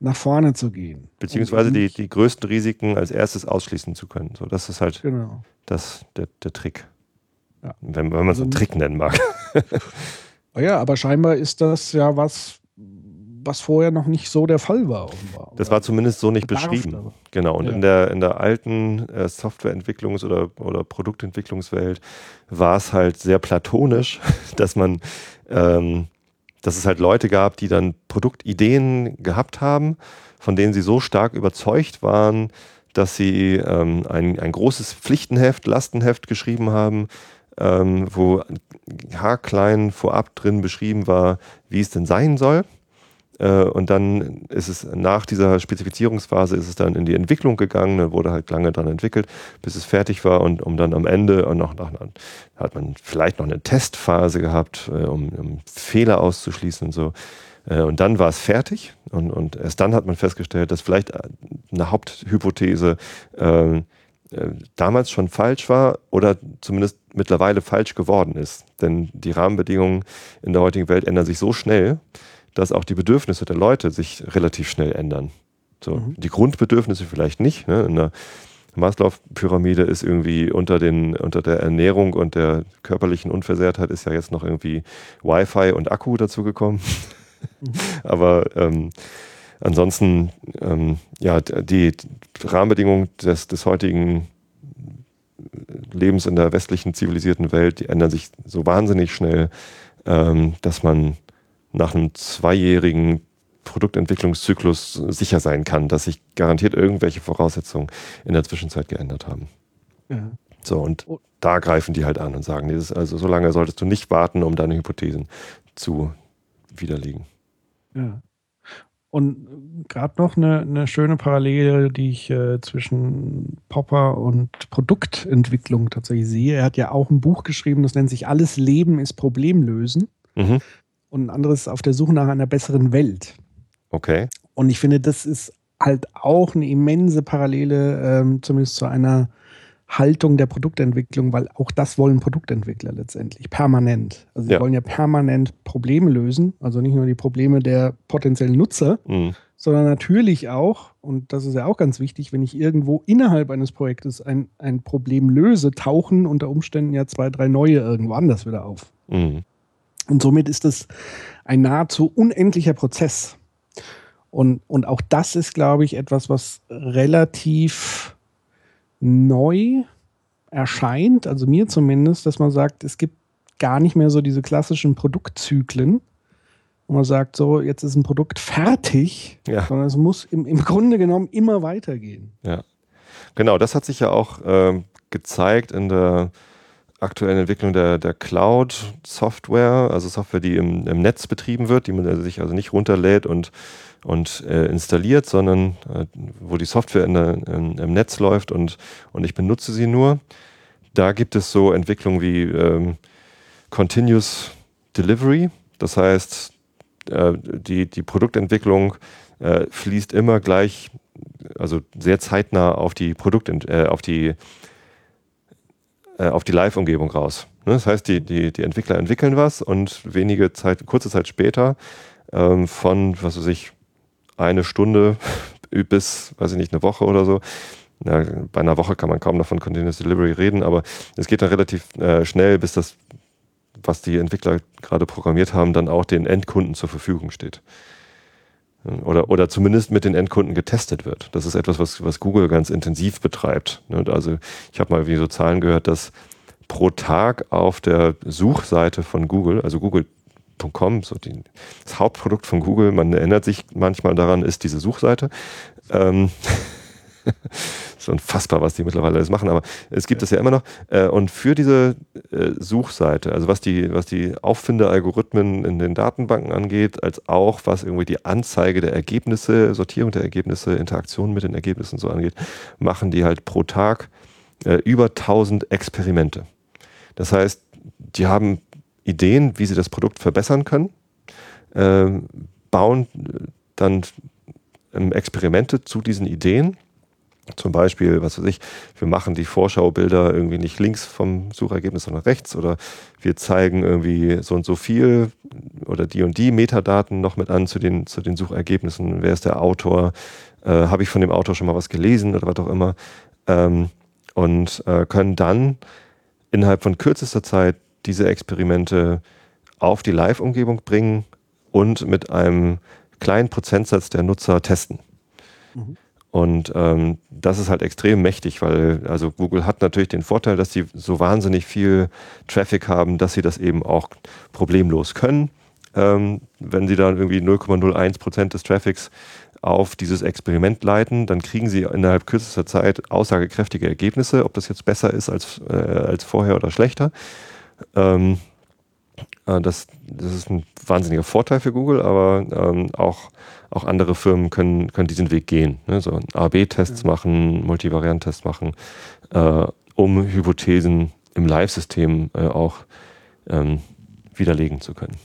nach vorne zu gehen.
Beziehungsweise die, die größten Risiken als erstes ausschließen zu können. So, das ist halt genau. das, der, der Trick. Ja. Wenn, wenn man es also, einen Trick nennen mag.
Ja, aber scheinbar ist das ja was, was vorher noch nicht so der Fall war.
Offenbar. Das war zumindest so nicht beschrieben. Aber. Genau. Und ja. in, der, in der alten äh, Softwareentwicklungs- oder, oder Produktentwicklungswelt war es halt sehr platonisch, dass man, ähm, dass es halt Leute gab, die dann Produktideen gehabt haben, von denen sie so stark überzeugt waren, dass sie ähm, ein, ein großes Pflichtenheft, Lastenheft geschrieben haben, ähm, wo haarklein vorab drin beschrieben war, wie es denn sein soll. Äh, und dann ist es nach dieser Spezifizierungsphase ist es dann in die Entwicklung gegangen, dann wurde halt lange dran entwickelt, bis es fertig war und um dann am Ende und noch nach hat man vielleicht noch eine Testphase gehabt, äh, um, um Fehler auszuschließen und so. Äh, und dann war es fertig und, und erst dann hat man festgestellt, dass vielleicht eine Haupthypothese äh, damals schon falsch war oder zumindest mittlerweile falsch geworden ist. Denn die Rahmenbedingungen in der heutigen Welt ändern sich so schnell, dass auch die Bedürfnisse der Leute sich relativ schnell ändern. So, mhm. Die Grundbedürfnisse vielleicht nicht. Ne? In der Maslow-Pyramide ist irgendwie unter, den, unter der Ernährung und der körperlichen Unversehrtheit ist ja jetzt noch irgendwie Wi-Fi und Akku dazugekommen. Mhm. Aber ähm, ansonsten, ähm, ja, die Rahmenbedingungen des, des heutigen Lebens in der westlichen zivilisierten Welt, die ändern sich so wahnsinnig schnell, ähm, dass man nach einem zweijährigen Produktentwicklungszyklus sicher sein kann, dass sich garantiert irgendwelche Voraussetzungen in der Zwischenzeit geändert haben. Ja. So, und oh. da greifen die halt an und sagen, dieses, also so lange solltest du nicht warten, um deine Hypothesen zu widerlegen.
Ja. Und gerade noch eine, eine, schöne Parallele, die ich äh, zwischen Popper und Produktentwicklung tatsächlich sehe. Er hat ja auch ein Buch geschrieben, das nennt sich Alles Leben ist Problemlösen. Mhm und ein anderes auf der Suche nach einer besseren Welt.
Okay.
Und ich finde, das ist halt auch eine immense Parallele, ähm, zumindest zu einer Haltung der Produktentwicklung, weil auch das wollen Produktentwickler letztendlich, permanent. Also sie ja. wollen ja permanent Probleme lösen, also nicht nur die Probleme der potenziellen Nutzer, mhm. sondern natürlich auch, und das ist ja auch ganz wichtig, wenn ich irgendwo innerhalb eines Projektes ein, ein Problem löse, tauchen unter Umständen ja zwei, drei neue irgendwo anders wieder auf. Mhm. Und somit ist es ein nahezu unendlicher Prozess. Und, und auch das ist, glaube ich, etwas, was relativ neu erscheint, also mir zumindest, dass man sagt, es gibt gar nicht mehr so diese klassischen Produktzyklen, wo man sagt, so, jetzt ist ein Produkt fertig, ja. sondern es muss im, im Grunde genommen immer weitergehen.
Ja, genau, das hat sich ja auch äh, gezeigt in der aktuellen Entwicklung der, der Cloud-Software, also Software, die im, im, Netz betrieben wird, die man sich also nicht runterlädt und, und äh, installiert, sondern äh, wo die Software in der, in, im Netz läuft und, und ich benutze sie nur. Da gibt es so Entwicklungen wie ähm, Continuous Delivery, das heißt, äh, die, die Produktentwicklung äh, fließt immer gleich, also sehr zeitnah auf die Produkt, äh, auf die auf die Live-Umgebung raus. Ne? Das heißt, die, die, die Entwickler entwickeln was und wenige Zeit, kurze Zeit später ähm, von, was weiß ich, eine Stunde bis, weiß ich nicht, eine Woche oder so. Ja, bei einer Woche kann man kaum noch von Continuous Delivery reden, aber es geht dann relativ äh, schnell, bis das, was die Entwickler gerade programmiert haben, dann auch den Endkunden zur Verfügung steht. Oder, oder zumindest mit den Endkunden getestet wird. Das ist etwas, was, was Google ganz intensiv betreibt. Ne? Also ich habe mal wie so Zahlen gehört, dass pro Tag auf der Suchseite von Google, also Google.com, so die, das Hauptprodukt von Google, man erinnert sich manchmal daran, ist diese Suchseite. Ähm, ist unfassbar, was die mittlerweile alles machen, aber es gibt es ja. ja immer noch. Äh, und für diese äh, Suchseite, also was die, was die Auffindealgorithmen in den Datenbanken angeht, als auch was irgendwie die Anzeige der Ergebnisse, Sortierung der Ergebnisse, Interaktion mit den Ergebnissen so angeht, machen die halt pro Tag äh, über 1000 Experimente. Das heißt, die haben Ideen, wie sie das Produkt verbessern können, bauen dann ähm, Experimente zu diesen Ideen zum Beispiel, was weiß ich, wir machen die Vorschaubilder irgendwie nicht links vom Suchergebnis, sondern rechts oder wir zeigen irgendwie so und so viel oder die und die Metadaten noch mit an zu den, zu den Suchergebnissen. Wer ist der Autor? Äh, Habe ich von dem Autor schon mal was gelesen oder was auch immer? Ähm, und äh, können dann innerhalb von kürzester Zeit diese Experimente auf die Live-Umgebung bringen und mit einem kleinen Prozentsatz der Nutzer testen. Mhm. Und ähm, das ist halt extrem mächtig, weil also Google hat natürlich den Vorteil, dass sie so wahnsinnig viel Traffic haben, dass sie das eben auch problemlos können. Ähm, wenn sie dann irgendwie 0,01 Prozent des Traffics auf dieses Experiment leiten, dann kriegen sie innerhalb kürzester Zeit aussagekräftige Ergebnisse, ob das jetzt besser ist als, äh, als vorher oder schlechter. Ähm, äh, das, das ist ein wahnsinniger Vorteil für Google, aber ähm, auch, auch andere Firmen können, können diesen Weg gehen. Ne? So A-B-Tests ja. machen, Multivariant-Tests machen, äh, um Hypothesen im Live-System äh, auch ähm, widerlegen zu können.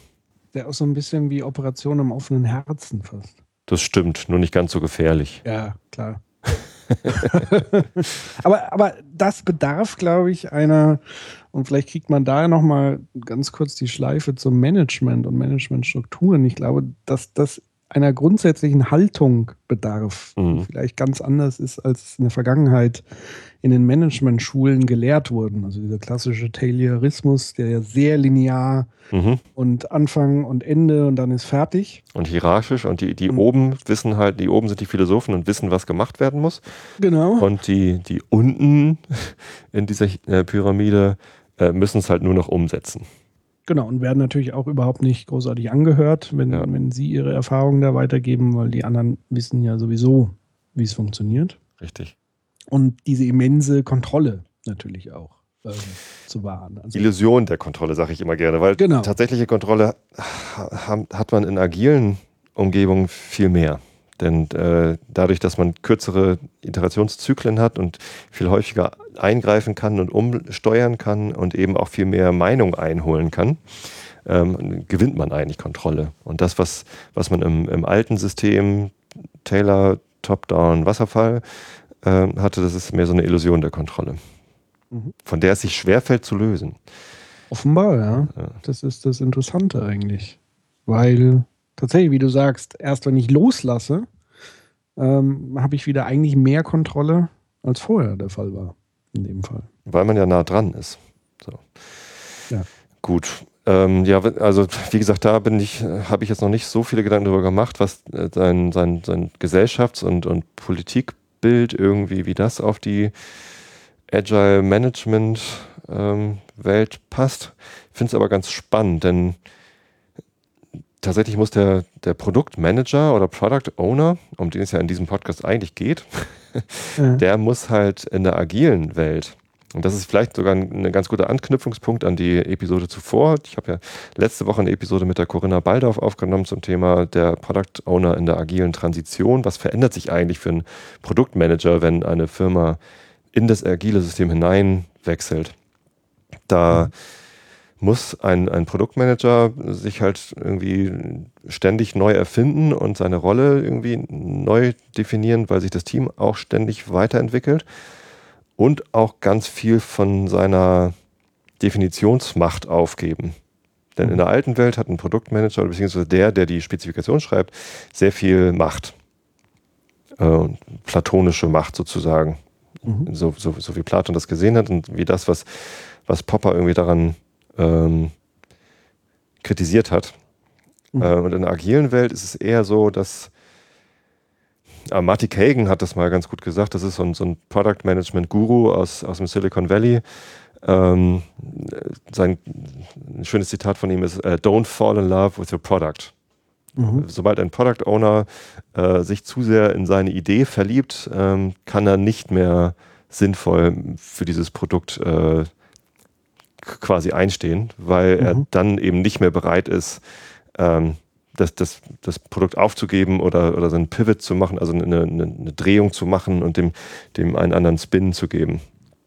Der auch so ein bisschen wie Operation im offenen Herzen fast.
Das stimmt, nur nicht ganz so gefährlich.
Ja, klar. aber, aber das bedarf, glaube ich, einer, und vielleicht kriegt man da nochmal ganz kurz die Schleife zum Management und Managementstrukturen. Ich glaube, dass das einer grundsätzlichen Haltung bedarf, mhm. die vielleicht ganz anders ist, als in der Vergangenheit in den Management-Schulen gelehrt wurden. Also dieser klassische Taylorismus, der ja sehr linear mhm. und Anfang und Ende und dann ist fertig.
Und hierarchisch und die, die und oben wissen halt, die oben sind die Philosophen und wissen, was gemacht werden muss.
Genau.
Und die, die unten in dieser äh, Pyramide äh, müssen es halt nur noch umsetzen.
Genau, und werden natürlich auch überhaupt nicht großartig angehört, wenn, ja. wenn sie ihre Erfahrungen da weitergeben, weil die anderen wissen ja sowieso, wie es funktioniert.
Richtig
und diese immense Kontrolle natürlich auch ähm, zu wahren.
Also Illusion der Kontrolle, sage ich immer gerne, weil genau. tatsächliche Kontrolle hat man in agilen Umgebungen viel mehr. Denn äh, dadurch, dass man kürzere Iterationszyklen hat und viel häufiger eingreifen kann und umsteuern kann und eben auch viel mehr Meinung einholen kann, ähm, gewinnt man eigentlich Kontrolle. Und das, was, was man im, im alten System, Taylor, Top-Down, Wasserfall, äh, hatte, das ist mehr so eine Illusion der Kontrolle, mhm. von der es sich schwerfällt zu lösen.
Offenbar, ja. ja. Das ist das Interessante eigentlich. Weil tatsächlich, wie du sagst, erst wenn ich loslasse, ähm, habe ich wieder eigentlich mehr Kontrolle, als vorher der Fall war. In dem Fall.
Weil man ja nah dran ist. So.
Ja.
Gut. Ähm, ja, also wie gesagt, da bin ich, habe ich jetzt noch nicht so viele Gedanken darüber gemacht, was äh, sein, sein, sein Gesellschafts- und, und Politik Bild irgendwie, wie das auf die Agile Management ähm, Welt passt. Ich finde es aber ganz spannend, denn tatsächlich muss der, der Produktmanager oder Product Owner, um den es ja in diesem Podcast eigentlich geht, ja. der muss halt in der agilen Welt und das ist vielleicht sogar ein, ein ganz guter Anknüpfungspunkt an die Episode zuvor. Ich habe ja letzte Woche eine Episode mit der Corinna Baldorf aufgenommen zum Thema der Product Owner in der agilen Transition. Was verändert sich eigentlich für einen Produktmanager, wenn eine Firma in das agile System hineinwechselt? Da mhm. Muss ein, ein Produktmanager sich halt irgendwie ständig neu erfinden und seine Rolle irgendwie neu definieren, weil sich das Team auch ständig weiterentwickelt und auch ganz viel von seiner Definitionsmacht aufgeben. Denn in der alten Welt hat ein Produktmanager, beziehungsweise der, der die Spezifikation schreibt, sehr viel Macht. Äh, platonische Macht sozusagen. Mhm. So, so, so wie Platon das gesehen hat und wie das, was, was Popper irgendwie daran ähm, kritisiert hat. Mhm. Äh, und in der agilen Welt ist es eher so, dass aber Marty Kagan hat das mal ganz gut gesagt. Das ist so ein, so ein Product Management Guru aus, aus dem Silicon Valley. Ähm, sein ein schönes Zitat von ihm ist: uh, Don't fall in love with your product. Mhm. Sobald ein Product Owner äh, sich zu sehr in seine Idee verliebt, ähm, kann er nicht mehr sinnvoll für dieses Produkt äh, quasi einstehen, weil mhm. er dann eben nicht mehr bereit ist, ähm, das, das, das Produkt aufzugeben oder, oder so einen Pivot zu machen, also eine, eine, eine Drehung zu machen und dem, dem einen anderen Spin zu geben.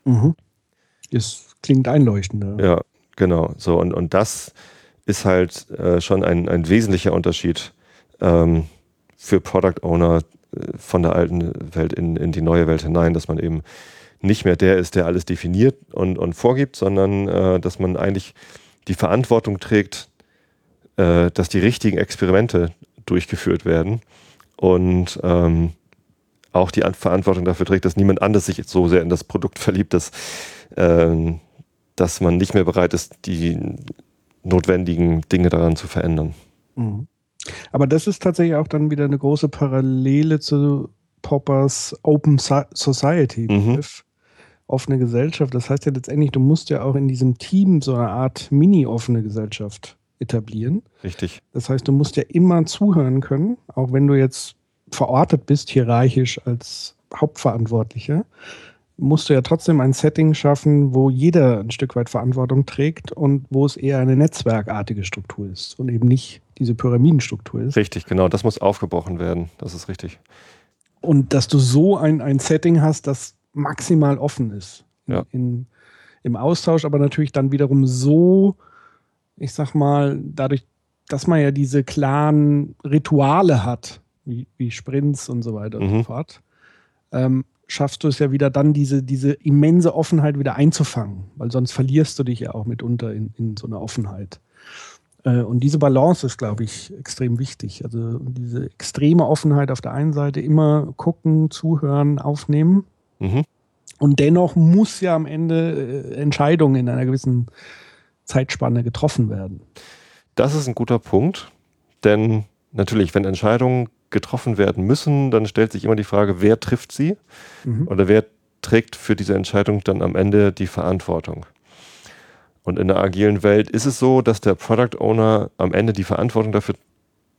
Mhm. Das klingt einleuchtend.
Ja, ja genau. So, und, und das ist halt äh, schon ein, ein wesentlicher Unterschied ähm, für Product Owner äh, von der alten Welt in, in die neue Welt hinein, dass man eben nicht mehr der ist, der alles definiert und, und vorgibt, sondern äh, dass man eigentlich die Verantwortung trägt, äh, dass die richtigen Experimente durchgeführt werden und ähm, auch die Verantwortung dafür trägt, dass niemand anders sich so sehr in das Produkt verliebt, dass, ähm, dass man nicht mehr bereit ist, die notwendigen Dinge daran zu verändern. Mhm.
Aber das ist tatsächlich auch dann wieder eine große Parallele zu Poppers Open Society Begriff. Mhm. Offene Gesellschaft. Das heißt ja letztendlich, du musst ja auch in diesem Team so eine Art mini-offene Gesellschaft etablieren.
Richtig.
Das heißt, du musst ja immer zuhören können, auch wenn du jetzt verortet bist, hierarchisch als Hauptverantwortlicher musst du ja trotzdem ein Setting schaffen, wo jeder ein Stück weit Verantwortung trägt und wo es eher eine netzwerkartige Struktur ist und eben nicht diese Pyramidenstruktur ist.
Richtig, genau, das muss aufgebrochen werden, das ist richtig.
Und dass du so ein, ein Setting hast, das maximal offen ist
ja.
in, im Austausch, aber natürlich dann wiederum so, ich sag mal, dadurch, dass man ja diese klaren Rituale hat, wie, wie Sprints und so weiter mhm. und so fort, ähm, schaffst du es ja wieder dann, diese, diese immense Offenheit wieder einzufangen, weil sonst verlierst du dich ja auch mitunter in, in so einer Offenheit. Äh, und diese Balance ist, glaube ich, extrem wichtig. Also diese extreme Offenheit auf der einen Seite, immer gucken, zuhören, aufnehmen. Mhm. Und dennoch muss ja am Ende äh, Entscheidungen in einer gewissen Zeitspanne getroffen werden.
Das ist ein guter Punkt, denn natürlich, wenn Entscheidungen getroffen werden müssen, dann stellt sich immer die Frage, wer trifft sie mhm. oder wer trägt für diese Entscheidung dann am Ende die Verantwortung. Und in der agilen Welt ist es so, dass der Product Owner am Ende die Verantwortung dafür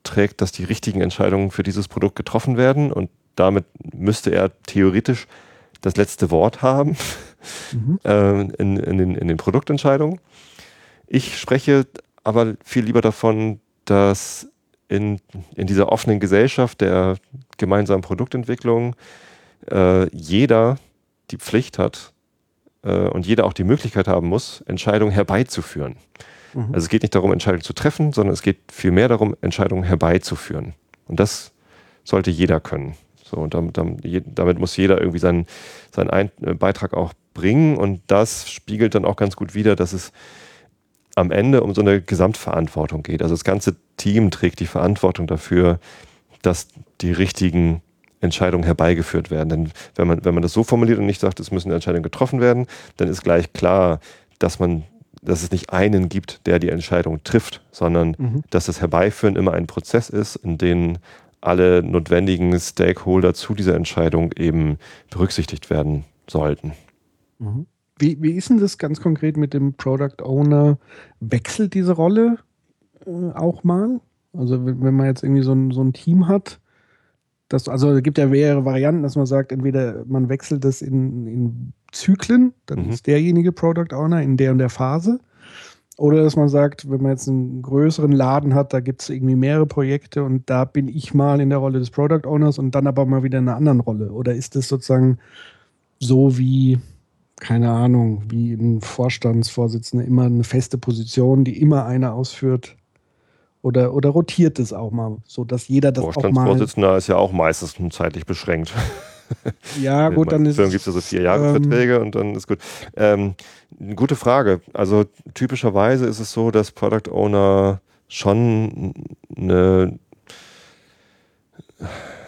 trägt, dass die richtigen Entscheidungen für dieses Produkt getroffen werden und damit müsste er theoretisch das letzte Wort haben mhm. äh, in, in, den, in den Produktentscheidungen. Ich spreche aber viel lieber davon, dass in, in dieser offenen Gesellschaft der gemeinsamen Produktentwicklung äh, jeder die Pflicht hat äh, und jeder auch die Möglichkeit haben muss, Entscheidungen herbeizuführen. Mhm. Also es geht nicht darum, Entscheidungen zu treffen, sondern es geht vielmehr darum, Entscheidungen herbeizuführen. Und das sollte jeder können. So, und damit, damit muss jeder irgendwie seinen, seinen Ein äh, Beitrag auch bringen. Und das spiegelt dann auch ganz gut wider, dass es am Ende um so eine Gesamtverantwortung geht. Also das ganze Team trägt die Verantwortung dafür, dass die richtigen Entscheidungen herbeigeführt werden. Denn wenn man, wenn man das so formuliert und nicht sagt, es müssen Entscheidungen getroffen werden, dann ist gleich klar, dass man, dass es nicht einen gibt, der die Entscheidung trifft, sondern mhm. dass das Herbeiführen immer ein Prozess ist, in dem alle notwendigen Stakeholder zu dieser Entscheidung eben berücksichtigt werden sollten.
Mhm. Wie, wie ist denn das ganz konkret mit dem Product Owner? Wechselt diese Rolle äh, auch mal? Also wenn, wenn man jetzt irgendwie so ein, so ein Team hat, das, also es gibt ja mehrere Varianten, dass man sagt, entweder man wechselt das in, in Zyklen, dann mhm. ist derjenige Product Owner in der und der Phase. Oder dass man sagt, wenn man jetzt einen größeren Laden hat, da gibt es irgendwie mehrere Projekte und da bin ich mal in der Rolle des Product Owners und dann aber mal wieder in einer anderen Rolle. Oder ist das sozusagen so wie keine Ahnung, wie ein Vorstandsvorsitzender immer eine feste Position, die immer einer ausführt? Oder, oder rotiert es auch mal, so dass jeder das auch mal.
Vorstandsvorsitzender ist ja auch meistens zeitlich beschränkt.
Ja, gut, dann ist
Dann gibt es also vier Jahre ähm, Verträge und dann ist gut. Ähm, gute Frage. Also typischerweise ist es so, dass Product Owner schon eine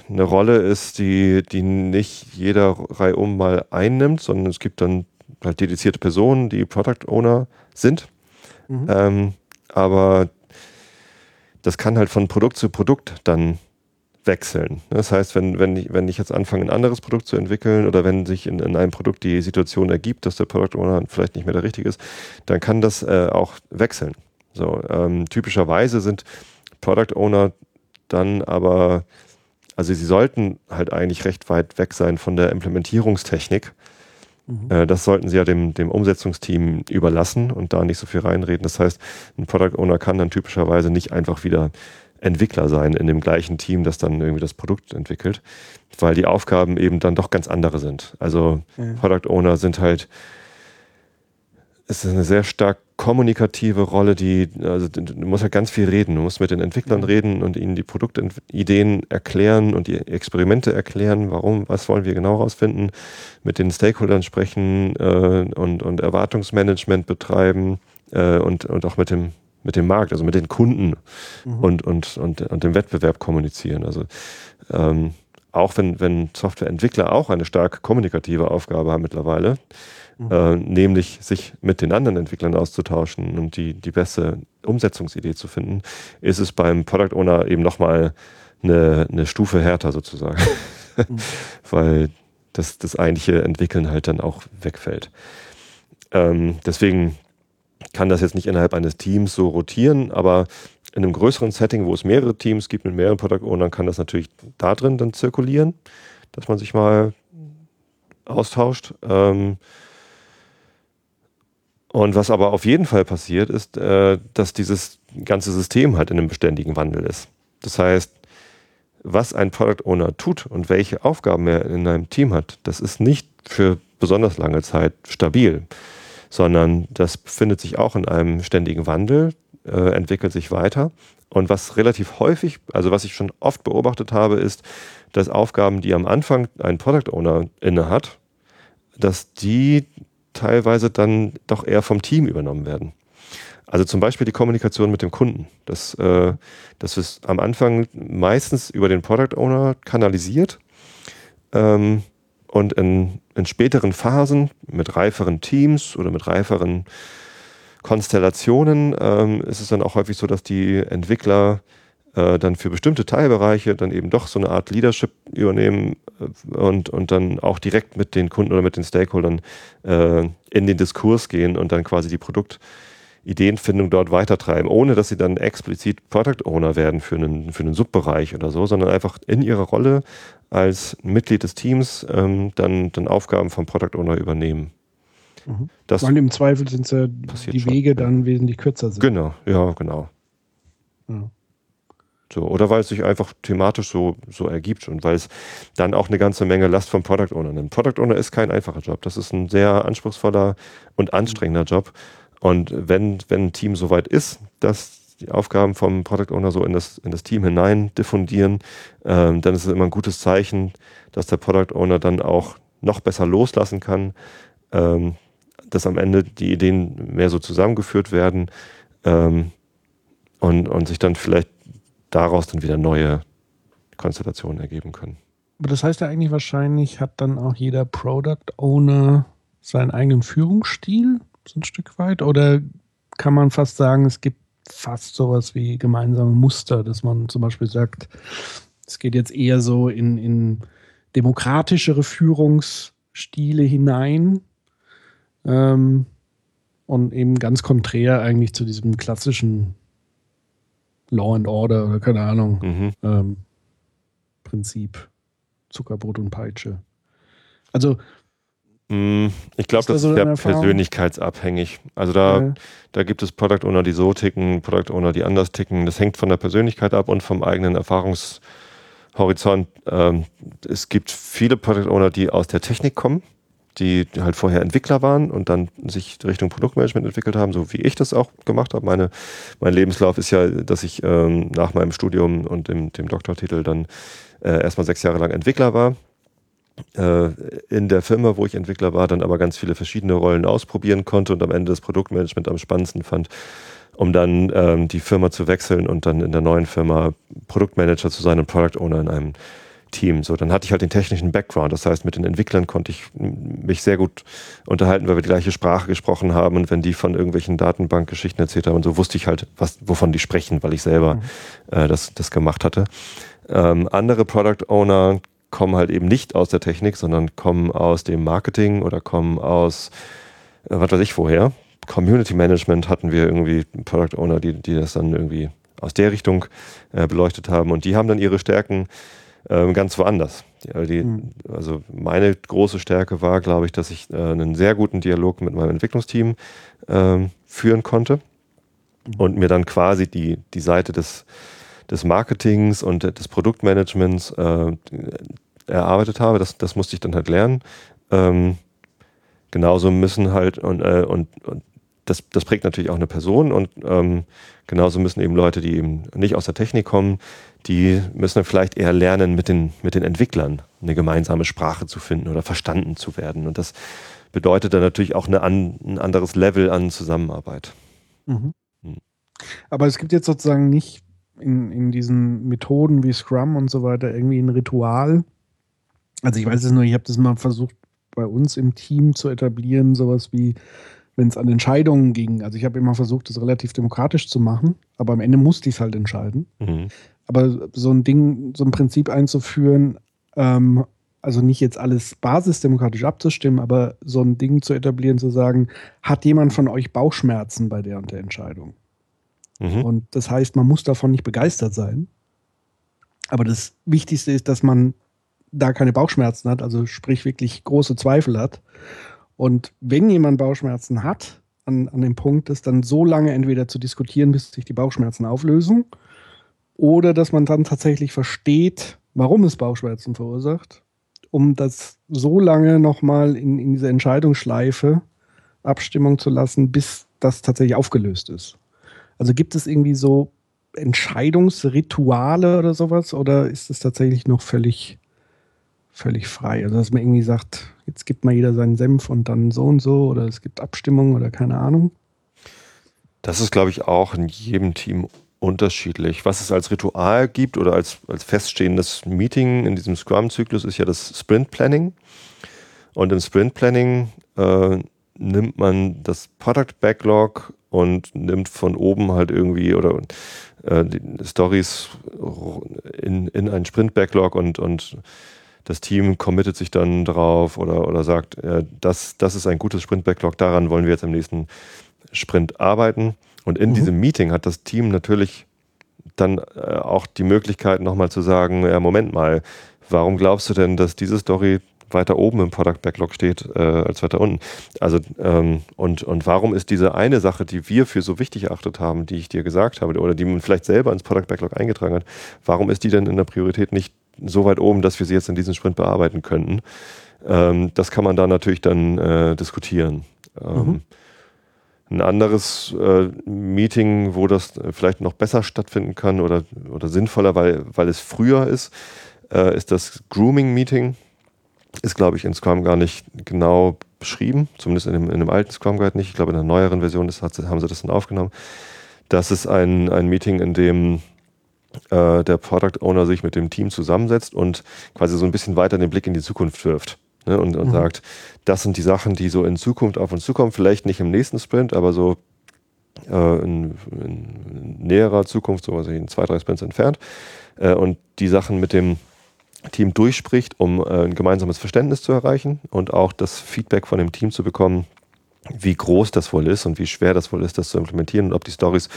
eine Rolle ist, die, die nicht jeder reihum mal einnimmt, sondern es gibt dann halt dedizierte Personen, die Product Owner sind. Mhm. Ähm, aber das kann halt von Produkt zu Produkt dann wechseln. Das heißt, wenn, wenn, ich, wenn ich jetzt anfange, ein anderes Produkt zu entwickeln oder wenn sich in, in einem Produkt die Situation ergibt, dass der Product Owner vielleicht nicht mehr der richtige ist, dann kann das äh, auch wechseln. So, ähm, typischerweise sind Product Owner dann aber also sie sollten halt eigentlich recht weit weg sein von der Implementierungstechnik. Mhm. Äh, das sollten sie ja dem, dem Umsetzungsteam überlassen und da nicht so viel reinreden. Das heißt, ein Product Owner kann dann typischerweise nicht einfach wieder Entwickler sein in dem gleichen Team, das dann irgendwie das Produkt entwickelt, weil die Aufgaben eben dann doch ganz andere sind. Also ja. Product Owner sind halt es ist eine sehr stark kommunikative Rolle, die, also du musst halt ganz viel reden. Du musst mit den Entwicklern reden und ihnen die Produktideen erklären und die Experimente erklären, warum, was wollen wir genau rausfinden, mit den Stakeholdern sprechen äh, und, und Erwartungsmanagement betreiben äh, und, und auch mit dem, mit dem Markt, also mit den Kunden mhm. und, und, und, und dem Wettbewerb kommunizieren. Also ähm, auch wenn, wenn Softwareentwickler auch eine stark kommunikative Aufgabe haben mittlerweile, mhm. äh, nämlich sich mit den anderen Entwicklern auszutauschen und die, die beste Umsetzungsidee zu finden, ist es beim Product Owner eben nochmal eine, eine Stufe härter sozusagen, mhm. weil das, das eigentliche Entwickeln halt dann auch wegfällt. Ähm, deswegen kann das jetzt nicht innerhalb eines Teams so rotieren, aber in einem größeren Setting, wo es mehrere Teams gibt mit mehreren Product Ownern, kann das natürlich da drin dann zirkulieren, dass man sich mal austauscht. Ähm, und was aber auf jeden Fall passiert, ist, äh, dass dieses ganze System halt in einem beständigen Wandel ist. Das heißt, was ein Product Owner tut und welche Aufgaben er in einem Team hat, das ist nicht für besonders lange Zeit stabil, sondern das befindet sich auch in einem ständigen Wandel, äh, entwickelt sich weiter. Und was relativ häufig, also was ich schon oft beobachtet habe, ist, dass Aufgaben, die am Anfang ein Product Owner inne hat, dass die teilweise dann doch eher vom Team übernommen werden. Also zum Beispiel die Kommunikation mit dem Kunden. Das, äh, das ist am Anfang meistens über den Product Owner kanalisiert ähm, und in, in späteren Phasen mit reiferen Teams oder mit reiferen Konstellationen ähm, ist es dann auch häufig so, dass die Entwickler äh, dann für bestimmte Teilbereiche dann eben doch so eine Art Leadership übernehmen und, und dann auch direkt mit den Kunden oder mit den Stakeholdern äh, in den Diskurs gehen und dann quasi die Produktideenfindung dort weitertreiben, ohne dass sie dann explizit Product Owner werden für einen, für einen Subbereich oder so, sondern einfach in ihrer Rolle als Mitglied des Teams ähm, dann, dann Aufgaben vom Product Owner übernehmen.
Mhm. Das Und im Zweifel sind ja die Wege schon, dann ja. wesentlich kürzer sind.
Genau, ja, genau. Ja. So, oder weil es sich einfach thematisch so, so ergibt und weil es dann auch eine ganze Menge Last vom Product Owner nimmt. Product Owner ist kein einfacher Job. Das ist ein sehr anspruchsvoller und anstrengender Job. Und wenn, wenn ein Team soweit ist, dass die Aufgaben vom Product Owner so in das, in das Team hinein diffundieren, ähm, dann ist es immer ein gutes Zeichen, dass der Product Owner dann auch noch besser loslassen kann, ähm, dass am Ende die Ideen mehr so zusammengeführt werden ähm, und, und sich dann vielleicht daraus dann wieder neue Konstellationen ergeben können.
Aber das heißt ja eigentlich wahrscheinlich hat dann auch jeder Product Owner seinen eigenen Führungsstil, so ein Stück weit? Oder kann man fast sagen, es gibt fast sowas wie gemeinsame Muster, dass man zum Beispiel sagt, es geht jetzt eher so in, in demokratischere Führungsstile hinein ähm, und eben ganz konträr eigentlich zu diesem klassischen Law and Order oder keine Ahnung. Mhm. Ähm, Prinzip. Zuckerbrot und Peitsche. Also.
Mm, ich glaube, das ist sehr persönlichkeitsabhängig. Also da, ja. da gibt es Product Owner, die so ticken, Product Owner, die anders ticken. Das hängt von der Persönlichkeit ab und vom eigenen Erfahrungshorizont. Ähm, es gibt viele Product Owner, die aus der Technik kommen die halt vorher Entwickler waren und dann sich Richtung Produktmanagement entwickelt haben, so wie ich das auch gemacht habe. Meine, mein Lebenslauf ist ja, dass ich ähm, nach meinem Studium und dem, dem Doktortitel dann äh, erstmal sechs Jahre lang Entwickler war. Äh, in der Firma, wo ich Entwickler war, dann aber ganz viele verschiedene Rollen ausprobieren konnte und am Ende das Produktmanagement am spannendsten fand, um dann ähm, die Firma zu wechseln und dann in der neuen Firma Produktmanager zu sein und Product Owner in einem Team. So, dann hatte ich halt den technischen Background. Das heißt, mit den Entwicklern konnte ich mich sehr gut unterhalten, weil wir die gleiche Sprache gesprochen haben. Und wenn die von irgendwelchen Datenbankgeschichten erzählt haben, so wusste ich halt, was, wovon die sprechen, weil ich selber mhm. äh, das, das gemacht hatte. Ähm, andere Product Owner kommen halt eben nicht aus der Technik, sondern kommen aus dem Marketing oder kommen aus, äh, was weiß ich vorher. Community Management hatten wir irgendwie Product Owner, die, die das dann irgendwie aus der Richtung äh, beleuchtet haben. Und die haben dann ihre Stärken ähm, ganz woanders. Die, die, mhm. Also meine große Stärke war, glaube ich, dass ich äh, einen sehr guten Dialog mit meinem Entwicklungsteam ähm, führen konnte mhm. und mir dann quasi die, die Seite des, des Marketings und des Produktmanagements äh, erarbeitet habe. Das, das musste ich dann halt lernen. Ähm, genauso müssen halt und, äh, und, und das, das prägt natürlich auch eine Person und ähm, genauso müssen eben Leute, die eben nicht aus der Technik kommen, die müssen dann vielleicht eher lernen, mit den, mit den Entwicklern eine gemeinsame Sprache zu finden oder verstanden zu werden. Und das bedeutet dann natürlich auch eine an, ein anderes Level an Zusammenarbeit. Mhm.
Hm. Aber es gibt jetzt sozusagen nicht in, in diesen Methoden wie Scrum und so weiter irgendwie ein Ritual. Also ich weiß es nur, ich habe das mal versucht bei uns im Team zu etablieren, sowas wie, wenn es an Entscheidungen ging. Also ich habe immer versucht, das relativ demokratisch zu machen, aber am Ende musste ich es halt entscheiden. Mhm. Aber so ein Ding, so ein Prinzip einzuführen, ähm, also nicht jetzt alles basisdemokratisch abzustimmen, aber so ein Ding zu etablieren, zu sagen, hat jemand von euch Bauchschmerzen bei der und der Entscheidung? Mhm. Und das heißt, man muss davon nicht begeistert sein. Aber das Wichtigste ist, dass man da keine Bauchschmerzen hat, also sprich wirklich große Zweifel hat. Und wenn jemand Bauchschmerzen hat, an, an dem Punkt ist dann so lange entweder zu diskutieren, bis sich die Bauchschmerzen auflösen, oder dass man dann tatsächlich versteht, warum es Bauchschmerzen verursacht um das so lange nochmal in, in diese Entscheidungsschleife Abstimmung zu lassen, bis das tatsächlich aufgelöst ist. Also gibt es irgendwie so Entscheidungsrituale oder sowas oder ist es tatsächlich noch völlig, völlig frei? Also dass man irgendwie sagt, jetzt gibt mal jeder seinen Senf und dann so und so oder es gibt Abstimmung oder keine Ahnung.
Das ist, glaube ich, auch in jedem Team unterschiedlich. Was es als Ritual gibt oder als, als feststehendes Meeting in diesem Scrum-Zyklus ist ja das Sprint Planning. Und im Sprint Planning äh, nimmt man das Product Backlog und nimmt von oben halt irgendwie oder äh, die Stories in, in einen Sprint Backlog und, und das Team committet sich dann drauf oder, oder sagt, äh, das, das ist ein gutes Sprint Backlog, daran wollen wir jetzt im nächsten Sprint arbeiten. Und in mhm. diesem Meeting hat das Team natürlich dann äh, auch die Möglichkeit, nochmal zu sagen: ja, Moment mal, warum glaubst du denn, dass diese Story weiter oben im Product Backlog steht äh, als weiter unten. Also ähm, und, und warum ist diese eine Sache, die wir für so wichtig erachtet haben, die ich dir gesagt habe, oder die man vielleicht selber ins Product Backlog eingetragen hat, warum ist die denn in der Priorität nicht so weit oben, dass wir sie jetzt in diesem Sprint bearbeiten könnten? Ähm, das kann man da natürlich dann äh, diskutieren. Ähm, mhm. Ein anderes äh, Meeting, wo das vielleicht noch besser stattfinden kann oder, oder sinnvoller, weil, weil es früher ist, äh, ist das Grooming-Meeting. Ist, glaube ich, in Scrum gar nicht genau beschrieben, zumindest in dem, in dem alten Scrum Guide nicht. Ich glaube, in der neueren Version ist, hat, haben sie das dann aufgenommen. Das ist ein, ein Meeting, in dem äh, der Product Owner sich mit dem Team zusammensetzt und quasi so ein bisschen weiter den Blick in die Zukunft wirft ne, und, und mhm. sagt, das sind die Sachen, die so in Zukunft auf uns zukommen, vielleicht nicht im nächsten Sprint, aber so äh, in, in, näherer Zukunft, so was in zwei, drei Sprints entfernt, äh, und die Sachen mit dem Team durchspricht, um äh, ein gemeinsames Verständnis zu erreichen und auch das Feedback von dem Team zu bekommen, wie groß das wohl ist und wie schwer das wohl ist, das zu implementieren und ob die Stories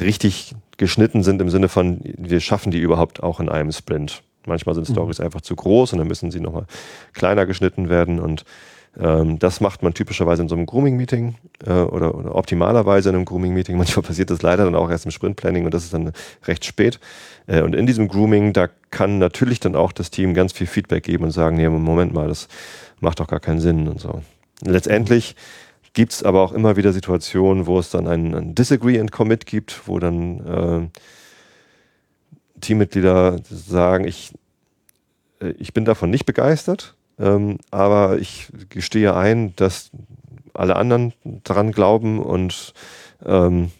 richtig geschnitten sind im Sinne von, wir schaffen die überhaupt auch in einem Sprint. Manchmal sind mhm. Stories einfach zu groß und dann müssen sie nochmal kleiner geschnitten werden und ähm, das macht man typischerweise in so einem Grooming-Meeting äh, oder, oder, optimalerweise in einem Grooming-Meeting. Manchmal passiert das leider dann auch erst im Sprint-Planning und das ist dann recht spät. Äh, und in diesem Grooming, da kann natürlich dann auch das Team ganz viel Feedback geben und sagen, nee, Moment mal, das macht doch gar keinen Sinn und so. Letztendlich gibt es aber auch immer wieder Situationen, wo es dann ein, ein Disagree and Commit gibt, wo dann äh, Teammitglieder sagen, ich, äh, ich bin davon nicht begeistert, ähm, aber ich gestehe ein, dass alle anderen daran glauben und ähm,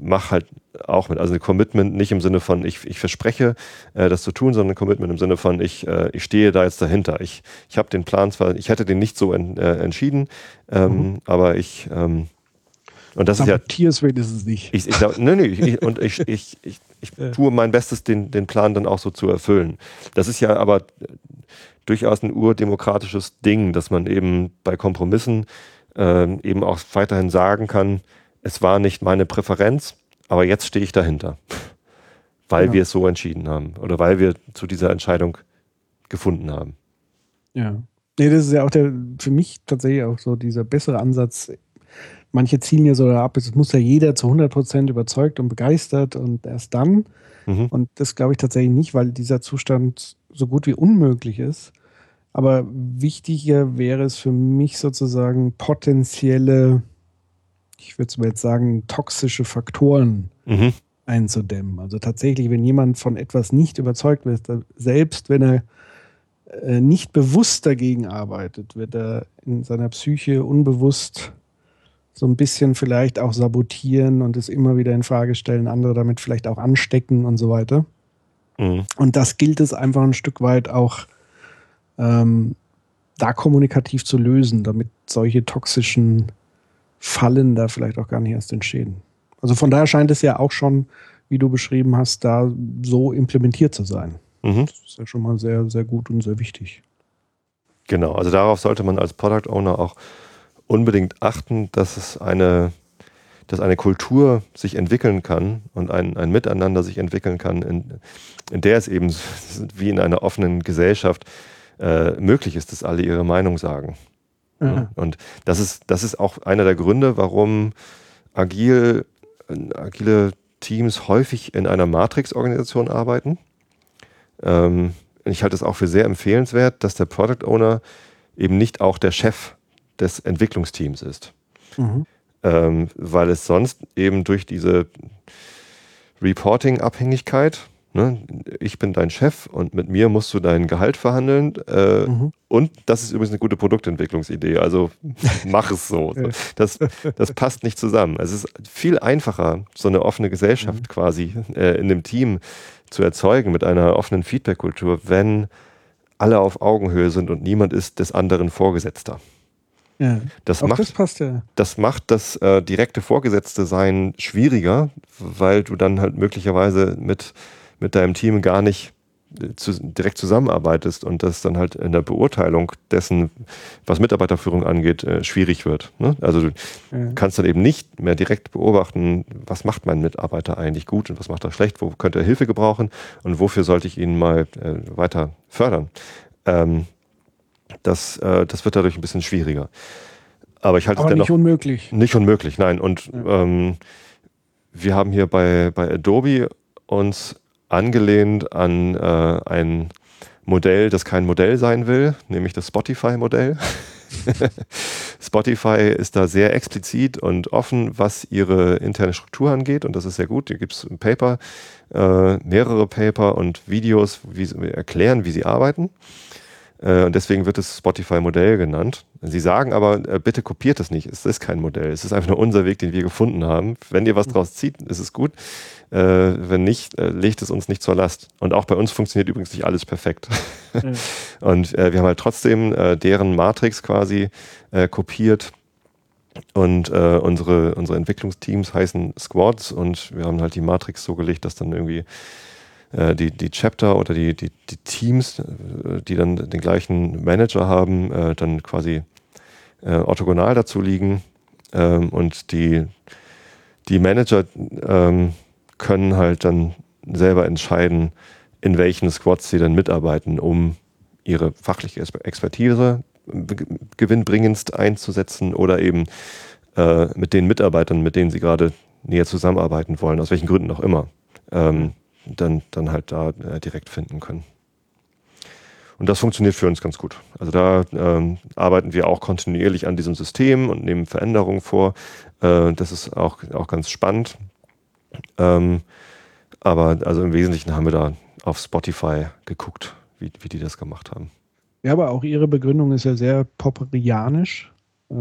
mach halt auch mit. Also ein Commitment nicht im Sinne von, ich, ich verspreche, äh, das zu tun, sondern ein Commitment im Sinne von, ich, äh, ich stehe da jetzt dahinter. Ich, ich habe den Plan zwar, ich hätte den nicht so en, äh, entschieden, ähm, mhm. aber ich, ähm, und das
Sabotier's ist ja. wenigstens nicht.
Ich, ich, nee, nee, ich, und ich, ich, ich, ich tue mein Bestes, den, den Plan dann auch so zu erfüllen. Das ist ja aber durchaus ein urdemokratisches Ding, dass man eben bei Kompromissen äh, eben auch weiterhin sagen kann, es war nicht meine Präferenz, aber jetzt stehe ich dahinter. Weil ja. wir es so entschieden haben oder weil wir zu dieser Entscheidung gefunden haben.
Ja. Nee, das ist ja auch der, für mich tatsächlich auch so dieser bessere Ansatz, manche zielen ja so ab, es muss ja jeder zu 100% überzeugt und begeistert und erst dann. Mhm. Und das glaube ich tatsächlich nicht, weil dieser Zustand so gut wie unmöglich ist. Aber wichtiger wäre es für mich sozusagen potenzielle, ich würde es mal jetzt sagen, toxische Faktoren mhm. einzudämmen. Also tatsächlich, wenn jemand von etwas nicht überzeugt wird, selbst wenn er äh, nicht bewusst dagegen arbeitet, wird er in seiner Psyche unbewusst so ein bisschen vielleicht auch sabotieren und es immer wieder in Frage stellen, andere damit vielleicht auch anstecken und so weiter. Mhm. Und das gilt es einfach ein Stück weit auch ähm, da kommunikativ zu lösen, damit solche toxischen Fallen da vielleicht auch gar nicht erst entstehen. Also von daher scheint es ja auch schon, wie du beschrieben hast, da so implementiert zu sein. Mhm. Das ist ja schon mal sehr, sehr gut und sehr wichtig.
Genau, also darauf sollte man als Product Owner auch unbedingt achten, dass es eine, dass eine Kultur sich entwickeln kann und ein, ein Miteinander sich entwickeln kann, in, in der es eben wie in einer offenen Gesellschaft äh, möglich ist, dass alle ihre Meinung sagen. Mhm. Und das ist, das ist auch einer der Gründe, warum agil, agile Teams häufig in einer Matrix-Organisation arbeiten. Ähm, ich halte es auch für sehr empfehlenswert, dass der Product Owner eben nicht auch der Chef des Entwicklungsteams ist. Mhm. Ähm, weil es sonst eben durch diese Reporting-Abhängigkeit Ne? Ich bin dein Chef und mit mir musst du dein Gehalt verhandeln. Äh, mhm. Und das ist übrigens eine gute Produktentwicklungsidee. Also mach es so. Das, das passt nicht zusammen. Es ist viel einfacher, so eine offene Gesellschaft mhm. quasi äh, in dem Team zu erzeugen mit einer offenen Feedback-Kultur, wenn alle auf Augenhöhe sind und niemand ist des anderen Vorgesetzter. Ja, das, macht, das passt ja. Das macht das äh, direkte Vorgesetzte sein schwieriger, weil du dann halt möglicherweise mit mit deinem Team gar nicht äh, zu, direkt zusammenarbeitest und das dann halt in der Beurteilung dessen, was Mitarbeiterführung angeht, äh, schwierig wird. Ne? Also du ja. kannst dann eben nicht mehr direkt beobachten, was macht mein Mitarbeiter eigentlich gut und was macht er schlecht, wo könnte er Hilfe gebrauchen und wofür sollte ich ihn mal äh, weiter fördern. Ähm, das, äh, das wird dadurch ein bisschen schwieriger. Aber ich halte es dennoch
nicht unmöglich.
Nicht unmöglich, nein. Und ja. ähm, wir haben hier bei, bei Adobe uns angelehnt an äh, ein Modell, das kein Modell sein will, nämlich das Spotify-Modell. Spotify ist da sehr explizit und offen, was ihre interne Struktur angeht und das ist sehr gut. Hier gibt es ein Paper, äh, mehrere Paper und Videos, wie sie erklären, wie sie arbeiten. Äh, und deswegen wird es Spotify-Modell genannt. Sie sagen aber, äh, bitte kopiert das nicht. Es ist kein Modell. Es ist einfach nur unser Weg, den wir gefunden haben. Wenn ihr was mhm. draus zieht, ist es gut. Äh, wenn nicht, legt es uns nicht zur Last. Und auch bei uns funktioniert übrigens nicht alles perfekt. Mhm. Und wir haben halt trotzdem deren Matrix quasi kopiert. Und unsere, unsere Entwicklungsteams heißen Squads und wir haben halt die Matrix so gelegt, dass dann irgendwie äh, die, die Chapter oder die, die, die Teams, äh, die dann den gleichen Manager haben, äh, dann quasi äh, orthogonal dazu liegen. Ähm, und die, die Manager ähm, können halt dann selber entscheiden, in welchen Squads sie dann mitarbeiten, um ihre fachliche Expertise gewinnbringendst einzusetzen oder eben äh, mit den Mitarbeitern, mit denen sie gerade näher zusammenarbeiten wollen, aus welchen Gründen auch immer. Ähm, dann, dann halt da äh, direkt finden können. Und das funktioniert für uns ganz gut. Also da ähm, arbeiten wir auch kontinuierlich an diesem System und nehmen Veränderungen vor. Äh, das ist auch, auch ganz spannend. Ähm, aber also im Wesentlichen haben wir da auf Spotify geguckt, wie, wie die das gemacht haben.
Ja, aber auch Ihre Begründung ist ja sehr popperianisch. Äh,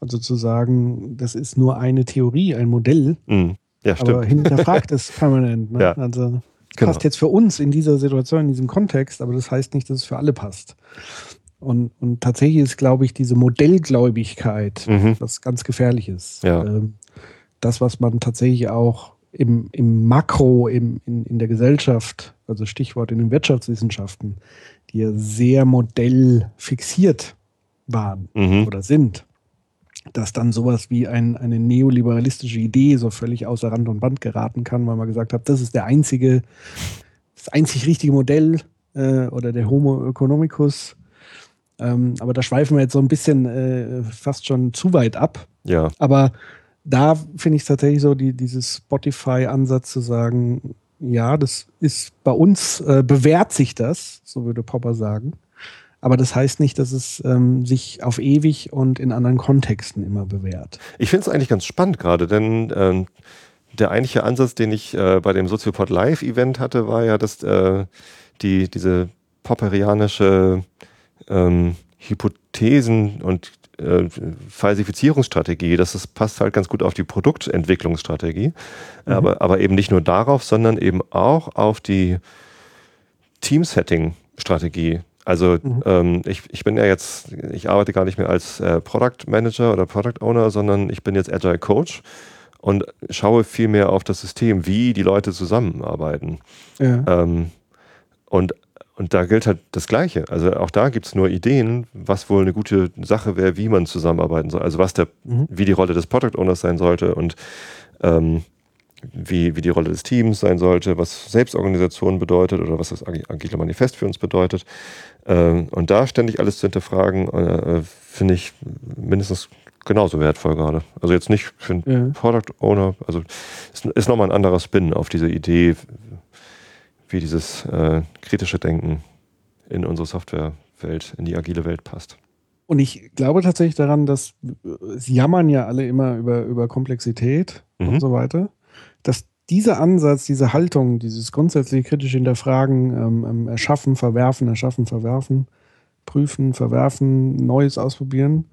also zu sagen, das ist nur eine Theorie, ein Modell. Mhm. Ja, stimmt. Aber hinterfragt es permanent. Ne? Ja. Also genau. passt jetzt für uns in dieser Situation, in diesem Kontext, aber das heißt nicht, dass es für alle passt. Und, und tatsächlich ist, glaube ich, diese Modellgläubigkeit mhm. was ganz gefährlich ist. Ja. Ähm, das, was man tatsächlich auch im, im Makro, im, in, in der Gesellschaft, also Stichwort in den Wirtschaftswissenschaften, die ja sehr modellfixiert waren mhm. oder sind, dass dann sowas wie ein, eine neoliberalistische Idee so völlig außer Rand und Band geraten kann, weil man gesagt hat, das ist der einzige, das einzig richtige Modell äh, oder der Homo economicus. Ähm, aber da schweifen wir jetzt so ein bisschen äh, fast schon zu weit ab.
Ja.
Aber da finde ich tatsächlich so, die, dieses Spotify-Ansatz zu sagen, ja, das ist bei uns, äh, bewährt sich das, so würde Popper sagen. Aber das heißt nicht, dass es ähm, sich auf ewig und in anderen Kontexten immer bewährt.
Ich finde es eigentlich ganz spannend gerade, denn ähm, der eigentliche Ansatz, den ich äh, bei dem Soziopod Live Event hatte, war ja, dass äh, die, diese popperianische ähm, Hypothesen und äh, Falsifizierungsstrategie, das ist, passt halt ganz gut auf die Produktentwicklungsstrategie, mhm. aber, aber eben nicht nur darauf, sondern eben auch auf die Team-Setting-Strategie Also mhm. ähm, ich, ich bin ja jetzt, ich arbeite gar nicht mehr als äh, Product Manager oder Product Owner, sondern ich bin jetzt Agile Coach und schaue viel mehr auf das System, wie die Leute zusammenarbeiten. Ja. Ähm, und, und da gilt halt das Gleiche. Also auch da gibt es nur Ideen, was wohl eine gute Sache wäre, wie man zusammenarbeiten soll. Also was der, mhm. wie die Rolle des Product Owners sein sollte und ähm, wie, wie die Rolle des Teams sein sollte, was Selbstorganisation bedeutet oder was das Agile Manifest für uns bedeutet. Ähm, und da ständig alles zu hinterfragen, äh, finde ich mindestens genauso wertvoll gerade. Also jetzt nicht für einen ja. Product Owner, also ist, ist nochmal ein anderer Spin auf diese Idee, wie dieses äh, kritische Denken in unsere Softwarewelt, in die agile Welt passt.
Und ich glaube tatsächlich daran, dass sie jammern ja alle immer über, über Komplexität mhm. und so weiter dass dieser Ansatz, diese Haltung, dieses grundsätzlich kritische Hinterfragen, ähm, ähm, erschaffen, verwerfen, erschaffen, verwerfen, prüfen, verwerfen, Neues ausprobieren,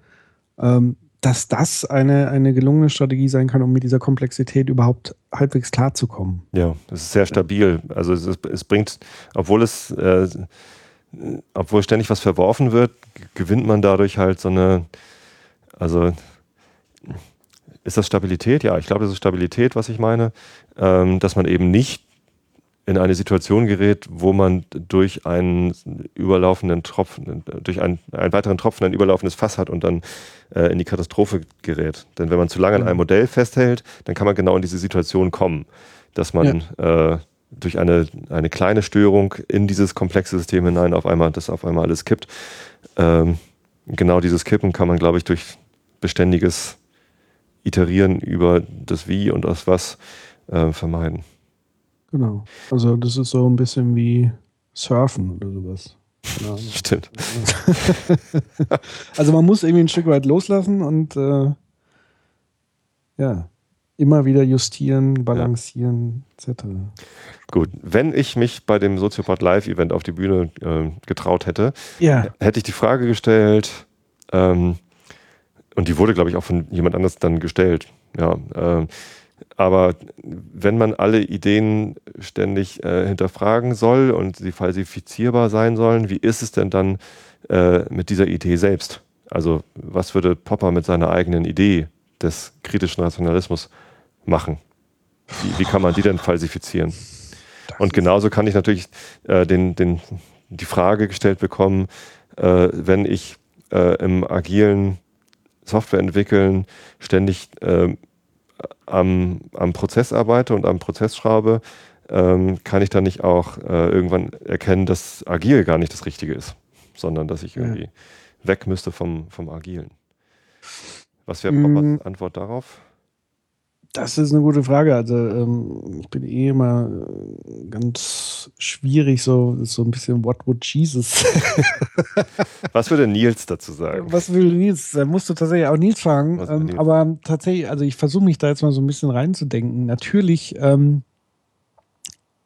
ähm, dass das eine, eine gelungene Strategie sein kann, um mit dieser Komplexität überhaupt halbwegs klarzukommen.
Ja, das ist sehr stabil. Also es, es bringt, obwohl es, äh, obwohl ständig was verworfen wird, gewinnt man dadurch halt so eine, also ist das Stabilität? Ja, ich glaube, das ist Stabilität, was ich meine. Ähm, dass man eben nicht in eine Situation gerät, wo man durch einen überlaufenden Tropfen, durch einen, einen weiteren Tropfen ein überlaufendes Fass hat und dann äh, in die Katastrophe gerät. Denn wenn man zu lange an einem mhm. Modell festhält, dann kann man genau in diese Situation kommen, dass man ja. äh, durch eine, eine kleine Störung in dieses komplexe System hinein auf einmal, das auf einmal alles kippt. Ähm, genau dieses Kippen kann man, glaube ich, durch beständiges Iterieren über das Wie und das Was äh, vermeiden.
Genau. Also das ist so ein bisschen wie Surfen oder sowas.
Genau. Stimmt.
also man muss irgendwie ein Stück weit loslassen und äh, ja, immer wieder justieren, balancieren, ja. etc.
Gut, wenn ich mich bei dem Soziopod Live-Event auf die Bühne äh, getraut hätte, ja. hätte ich die Frage gestellt, ähm, und die wurde, glaube ich, auch von jemand anders dann gestellt. Ja, äh, aber wenn man alle Ideen ständig äh, hinterfragen soll und sie falsifizierbar sein sollen, wie ist es denn dann äh, mit dieser Idee selbst? Also was würde Popper mit seiner eigenen Idee des kritischen Rationalismus machen? Wie, wie kann man die denn falsifizieren? Und genauso kann ich natürlich äh, den, den, die Frage gestellt bekommen, äh, wenn ich äh, im agilen Software entwickeln, ständig äh, am, am Prozess arbeite und am Prozess schraube, ähm, kann ich dann nicht auch äh, irgendwann erkennen, dass agil gar nicht das Richtige ist, sondern dass ich irgendwie ja. weg müsste vom, vom Agilen. Was wäre Poppers mm. Antwort darauf?
Das ist eine gute Frage. Also ähm, ich bin eh immer äh, ganz schwierig, so, so ein bisschen What would Jesus?
Was würde Nils dazu sagen?
Was will Nils? Da musst du tatsächlich auch Nils fragen. Ähm, Nils? Aber tatsächlich, also ich versuche mich da jetzt mal so ein bisschen reinzudenken. Natürlich ähm,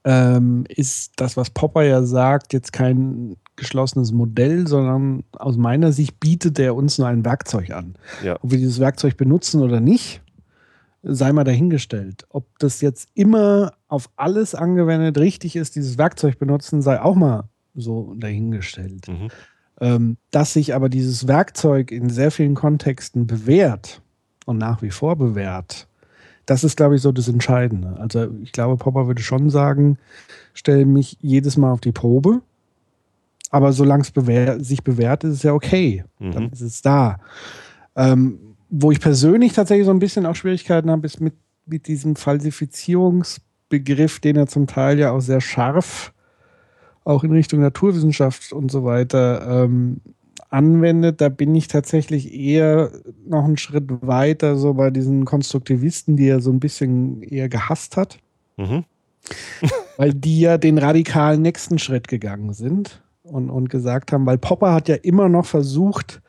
ähm, ist das, was Popper ja sagt, jetzt kein geschlossenes Modell, sondern aus meiner Sicht bietet er uns nur ein Werkzeug an. Ja. Ob wir dieses Werkzeug benutzen oder nicht, sei mal dahingestellt. Ob das jetzt immer auf alles angewendet richtig ist, dieses Werkzeug benutzen, sei auch mal so dahingestellt. Mhm. Ähm, dass sich aber dieses Werkzeug in sehr vielen Kontexten bewährt und nach wie vor bewährt, das ist, glaube ich, so das Entscheidende. Also ich glaube, Popper würde schon sagen, stelle mich jedes Mal auf die Probe, aber solange es bewähr sich bewährt, ist es ja okay. Mhm. Dann ist es da. Ähm, wo ich persönlich tatsächlich so ein bisschen auch Schwierigkeiten habe, ist mit, mit diesem Falsifizierungsbegriff, den er zum Teil ja auch sehr scharf auch in Richtung Naturwissenschaft und so weiter ähm, anwendet. Da bin ich tatsächlich eher noch einen Schritt weiter, so bei diesen Konstruktivisten, die er so ein bisschen eher gehasst hat. Mhm. weil die ja den radikalen nächsten Schritt gegangen sind und, und gesagt haben, weil Popper hat ja immer noch versucht,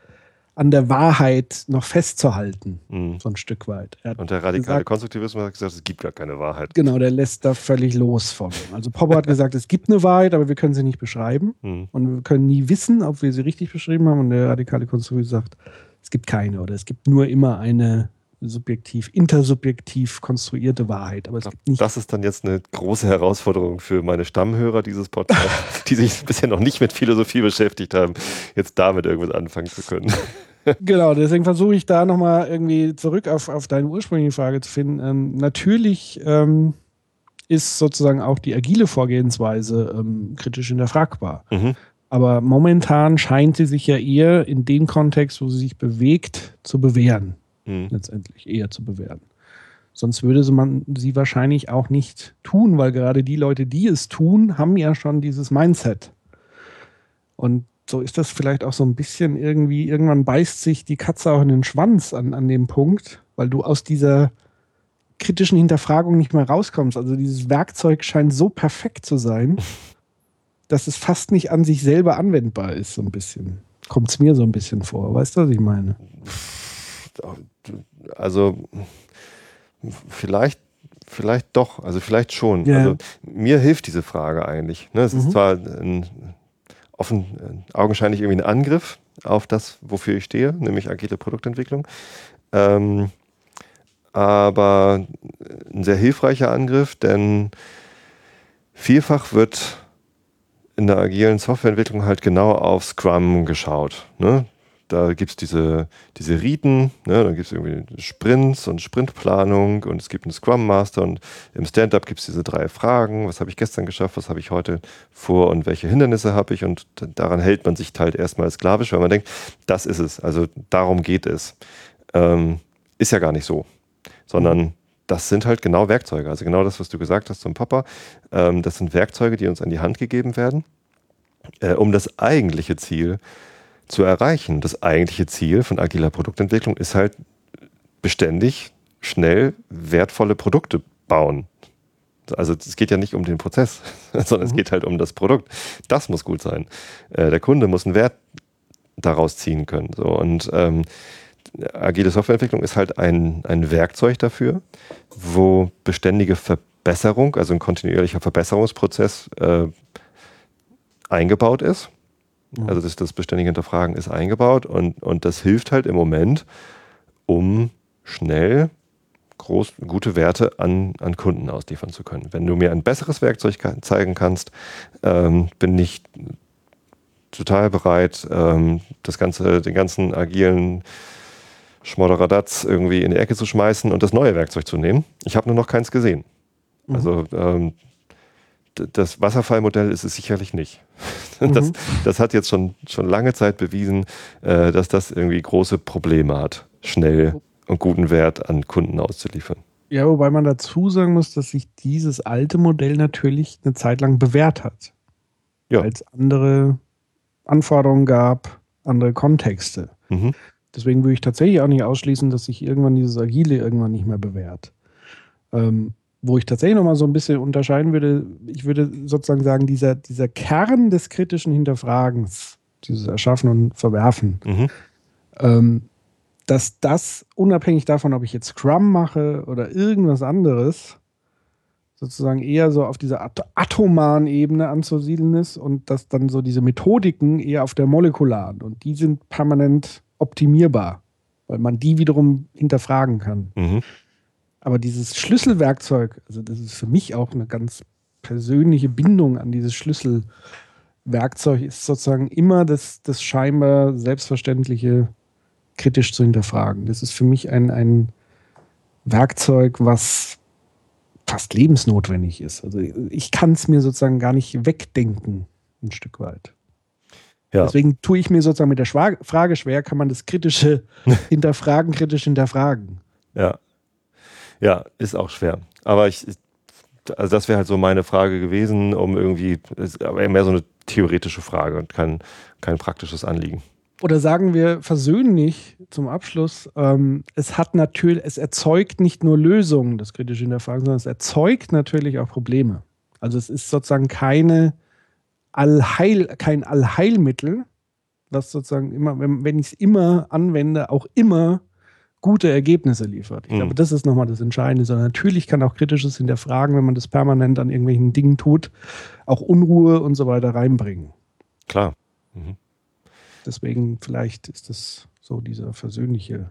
an der Wahrheit noch festzuhalten, mhm. so ein Stück weit.
Und der radikale gesagt, Konstruktivismus hat gesagt, es gibt gar keine Wahrheit.
Genau, der lässt da völlig los von. Also Popper hat gesagt, es gibt eine Wahrheit, aber wir können sie nicht beschreiben. Mhm. Und wir können nie wissen, ob wir sie richtig beschrieben haben. Und der radikale Konstruktivismus sagt, es gibt keine oder es gibt nur immer eine subjektiv, intersubjektiv konstruierte Wahrheit. Aber es gibt nicht.
Das ist dann jetzt eine große Herausforderung für meine Stammhörer dieses Podcasts, die sich bisher noch nicht mit Philosophie beschäftigt haben, jetzt damit irgendwas anfangen zu können.
Genau, deswegen versuche ich da nochmal irgendwie zurück auf, auf deine ursprüngliche Frage zu finden. Ähm, natürlich ähm, ist sozusagen auch die agile Vorgehensweise ähm, kritisch hinterfragbar. Mhm. Aber momentan scheint sie sich ja eher in dem Kontext, wo sie sich bewegt, zu bewähren mhm. letztendlich eher zu bewerten. Sonst würde man sie wahrscheinlich auch nicht tun, weil gerade die Leute, die es tun, haben ja schon dieses Mindset. Und so ist das vielleicht auch so ein bisschen irgendwie, irgendwann beißt sich die Katze auch in den Schwanz an, an dem Punkt, weil du aus dieser kritischen Hinterfragung nicht mehr rauskommst. Also dieses Werkzeug scheint so perfekt zu sein, dass es fast nicht an sich selber anwendbar ist, so ein bisschen. Kommt es mir so ein bisschen vor. Weißt du, was ich meine?
also vielleicht, vielleicht doch, also vielleicht schon. Ja. Also mir hilft diese Frage eigentlich. Ne? Es mhm. ist zwar ein, offen, augenscheinlich irgendwie ein Angriff auf das, wofür ich stehe, nämlich agile Produktentwicklung. Ähm, aber ein sehr hilfreicher Angriff, denn vielfach wird in der agilen Softwareentwicklung halt genau auf Scrum geschaut. Ne? Da gibt es diese, diese Riten, ne? dann gibt es irgendwie Sprints und Sprintplanung und es gibt einen Scrum Master und im Stand-up gibt es diese drei Fragen, was habe ich gestern geschafft, was habe ich heute vor? Und welche Hindernisse habe ich? Und daran hält man sich halt erstmal sklavisch, weil man denkt, das ist es, also darum geht es. Ähm, ist ja gar nicht so, sondern das sind halt genau Werkzeuge, also genau das, was du gesagt hast zum Papa, ähm, das sind Werkzeuge, die uns an die Hand gegeben werden, äh, um das eigentliche Ziel zu erreichen. Das eigentliche Ziel von agiler Produktentwicklung ist halt beständig, schnell, wertvolle Produkte bauen. Also es geht ja nicht um den Prozess, sondern mhm. es geht halt um das Produkt. Das muss gut sein. Äh, der Kunde muss einen Wert daraus ziehen können. So. Und ähm, agile Softwareentwicklung ist halt ein, ein Werkzeug dafür, wo beständige Verbesserung, also ein kontinuierlicher Verbesserungsprozess äh, eingebaut ist. Also das, das beständige Hinterfragen ist eingebaut und, und das hilft halt im Moment, um schnell groß, gute Werte an, an Kunden ausliefern zu können. Wenn du mir ein besseres Werkzeug zeigen kannst, ähm, bin ich total bereit, ähm, das ganze, den ganzen agilen Schmodderadatz irgendwie in die Ecke zu schmeißen und das neue Werkzeug zu nehmen. Ich habe nur noch keins gesehen. Mhm. Also ähm, das Wasserfallmodell ist es sicherlich nicht. Das, mhm. das hat jetzt schon, schon lange Zeit bewiesen, äh, dass das irgendwie große Probleme hat, schnell und guten Wert an Kunden auszuliefern.
Ja, wobei man dazu sagen muss, dass sich dieses alte Modell natürlich eine Zeit lang bewährt hat. Ja. Weil es andere Anforderungen gab, andere Kontexte. Mhm. Deswegen würde ich tatsächlich auch nicht ausschließen, dass sich irgendwann dieses Agile irgendwann nicht mehr bewährt. Ähm, wo ich tatsächlich nochmal so ein bisschen unterscheiden würde, ich würde sozusagen sagen, dieser, dieser Kern des kritischen Hinterfragens, dieses Erschaffen und Verwerfen, mhm. ähm, dass das unabhängig davon, ob ich jetzt Scrum mache oder irgendwas anderes, sozusagen eher so auf dieser at atomaren Ebene anzusiedeln ist und dass dann so diese Methodiken eher auf der molekularen und die sind permanent optimierbar, weil man die wiederum hinterfragen kann. Mhm. Aber dieses Schlüsselwerkzeug, also das ist für mich auch eine ganz persönliche Bindung an dieses Schlüsselwerkzeug, ist sozusagen immer das, das scheinbar Selbstverständliche kritisch zu hinterfragen. Das ist für mich ein, ein Werkzeug, was fast lebensnotwendig ist. Also ich kann es mir sozusagen gar nicht wegdenken, ein Stück weit. Ja. Deswegen tue ich mir sozusagen mit der Frage schwer, kann man das kritische hinterfragen, kritisch hinterfragen.
Ja, ja, ist auch schwer. Aber ich, also das wäre halt so meine Frage gewesen, um irgendwie, aber mehr so eine theoretische Frage und kein, kein praktisches Anliegen.
Oder sagen wir versöhnlich zum Abschluss, ähm, es hat natürlich, es erzeugt nicht nur Lösungen, das kritische Hinterfragen, sondern es erzeugt natürlich auch Probleme. Also es ist sozusagen keine Allheil, kein Allheilmittel, was sozusagen immer, wenn, wenn ich es immer anwende, auch immer gute Ergebnisse liefert. Ich mhm. glaube, das ist nochmal das Entscheidende. Sondern natürlich kann auch kritisches Hinterfragen, wenn man das permanent an irgendwelchen Dingen tut, auch Unruhe und so weiter reinbringen.
Klar. Mhm.
Deswegen vielleicht ist das so dieser versöhnliche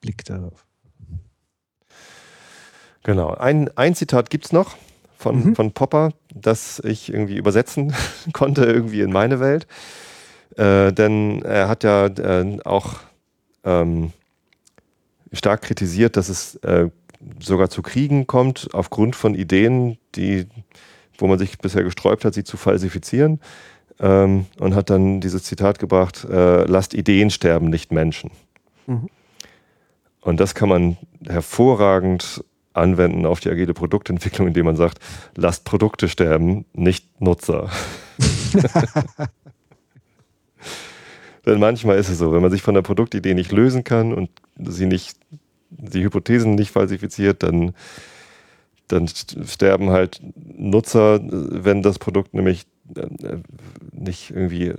Blick darauf.
Genau. Ein, ein Zitat gibt es noch von, mhm. von Popper, das ich irgendwie übersetzen konnte, irgendwie in meine Welt. Äh, denn er hat ja äh, auch ähm, stark kritisiert, dass es äh, sogar zu Kriegen kommt, aufgrund von Ideen, die, wo man sich bisher gesträubt hat, sie zu falsifizieren. Ähm, und hat dann dieses Zitat gebracht, äh, lasst Ideen sterben, nicht Menschen. Mhm. Und das kann man hervorragend anwenden auf die agile Produktentwicklung, indem man sagt, lasst Produkte sterben, nicht Nutzer. Denn manchmal ist es so, wenn man sich von der Produktidee nicht lösen kann und sie nicht, die Hypothesen nicht falsifiziert, dann, dann sterben halt Nutzer, wenn das Produkt nämlich äh, nicht irgendwie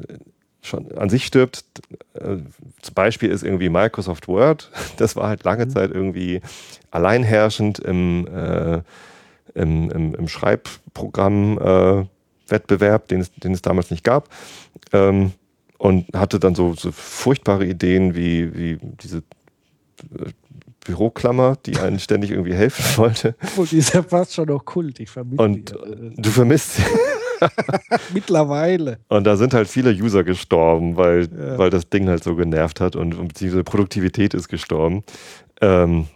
schon an sich stirbt. Äh, zum Beispiel ist irgendwie Microsoft Word, das war halt lange mhm. Zeit irgendwie alleinherrschend im, äh, im, im, im Schreibprogramm-Wettbewerb, äh, den, es, den es damals nicht gab. Ähm, und hatte dann so, so furchtbare Ideen wie, wie diese äh, Büroklammer, die einen ständig irgendwie helfen wollte.
Und die ist ja fast schon noch Kult. Ich vermisse
Und die. du vermisst sie.
Mittlerweile.
Und da sind halt viele User gestorben, weil, ja. weil das Ding halt so genervt hat und, und diese Produktivität ist gestorben. Ähm,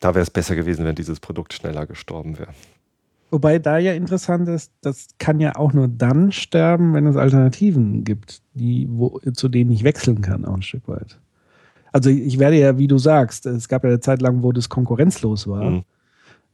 da wäre es besser gewesen, wenn dieses Produkt schneller gestorben wäre.
Wobei da ja interessant ist, das kann ja auch nur dann sterben, wenn es Alternativen gibt, die, wo, zu denen ich wechseln kann, auch ein Stück weit. Also ich werde ja, wie du sagst, es gab ja eine Zeit lang, wo das konkurrenzlos war. Mhm.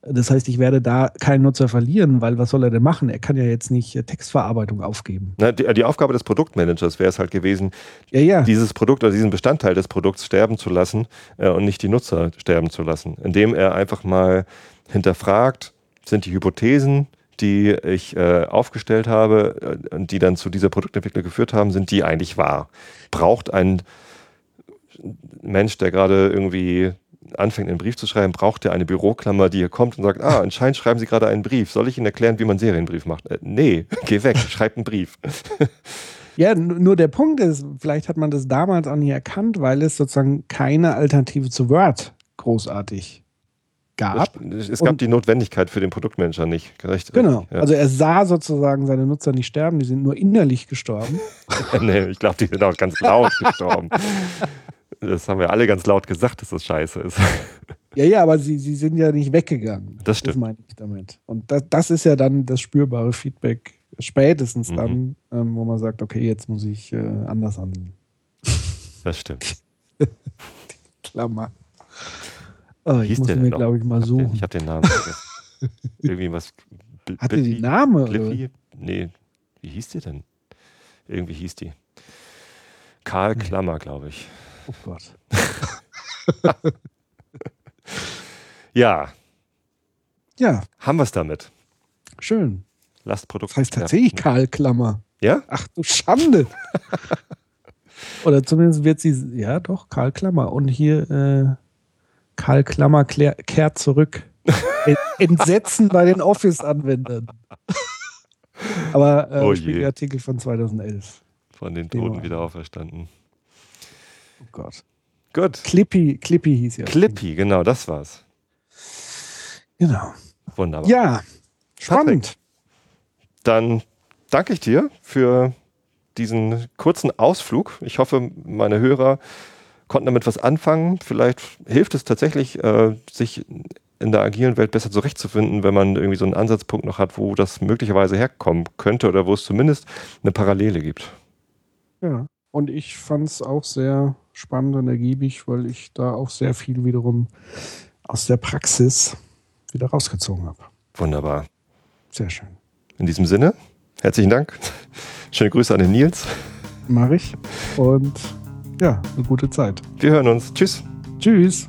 Das heißt, ich werde da keinen Nutzer verlieren, weil was soll er denn machen? Er kann ja jetzt nicht äh, Textverarbeitung aufgeben.
Na, die, die, Aufgabe des Produktmanagers wäre es halt gewesen,
ja, ja.
dieses Produkt oder diesen Bestandteil des Produkts sterben zu lassen äh, und nicht die Nutzer sterben zu lassen, indem er einfach mal hinterfragt, sind die Hypothesen, die ich äh, aufgestellt habe äh, und die dann zu dieser Produktentwicklung geführt haben, sind die eigentlich wahr? Braucht ein Mensch, der gerade irgendwie anfängt, einen Brief zu schreiben, braucht er eine Büroklammer, die hier kommt und sagt, ah, anscheinend schreiben Sie gerade einen Brief. Soll ich Ihnen erklären, wie man Serienbrief macht? Äh, nee, geh weg, schreib einen Brief.
Ja, nur der Punkt ist, vielleicht hat man das damals auch nicht erkannt, weil es sozusagen keine Alternative zu Word großartig gab.
Es gab und, die Notwendigkeit für den Produktmanager nicht. Recht,
genau. Ja. Also er sah sozusagen seine Nutzer nicht sterben, die sind nur innerlich gestorben.
nee, ich glaube, die sind auch ganz laut gestorben. Das haben wir alle ganz laut gesagt, dass das scheiße ist.
Ja, ja, aber sie, sie sind ja nicht weggegangen.
Das stimmt.
Das meine ich damit. Und das, das ist ja dann das spürbare Feedback, spätestens mhm. dann, ähm, wo man sagt, okay, jetzt muss ich äh, anders handeln.
Das stimmt.
Klammer. Oh, ich muss mir, glaube ich, mal suchen.
Ich habe den Namen Irgendwie was.
Hatte die Name?
Bliffy? Nee, wie hieß die denn? Irgendwie hieß die. Karl Klammer, glaube ich.
Oh Gott.
ja.
Ja.
Haben wir es damit?
Schön.
Lastprodukt.
Das heißt tatsächlich Karl Klammer.
Ja?
Ach du Schande. Oder zumindest wird sie, ja doch, Karl Klammer. Und hier äh, Karl Klammer kehrt zurück. Entsetzen bei den Office-Anwendern. Aber äh,
oh
Spiegelartikel von 2011.
Von den Toten wieder auferstanden.
Oh Gott.
Gut.
Clippy, Clippy hieß ja.
Clippy, genau, das war's.
Genau.
Wunderbar.
Ja, spannend. Patrick,
dann danke ich dir für diesen kurzen Ausflug. Ich hoffe, meine Hörer konnten damit was anfangen. Vielleicht hilft es tatsächlich, äh, sich in der agilen Welt besser zurechtzufinden, wenn man irgendwie so einen Ansatzpunkt noch hat, wo das möglicherweise herkommen könnte oder wo es zumindest eine Parallele gibt.
Ja, und ich fand es auch sehr spannend und ergiebig, weil ich da auch sehr viel wiederum aus der Praxis wieder rausgezogen habe.
Wunderbar.
Sehr schön.
In diesem Sinne, herzlichen Dank. Schöne Grüße an den Nils.
Mach ich. Und ja, eine gute Zeit.
Wir hören uns. Tschüss.
Tschüss.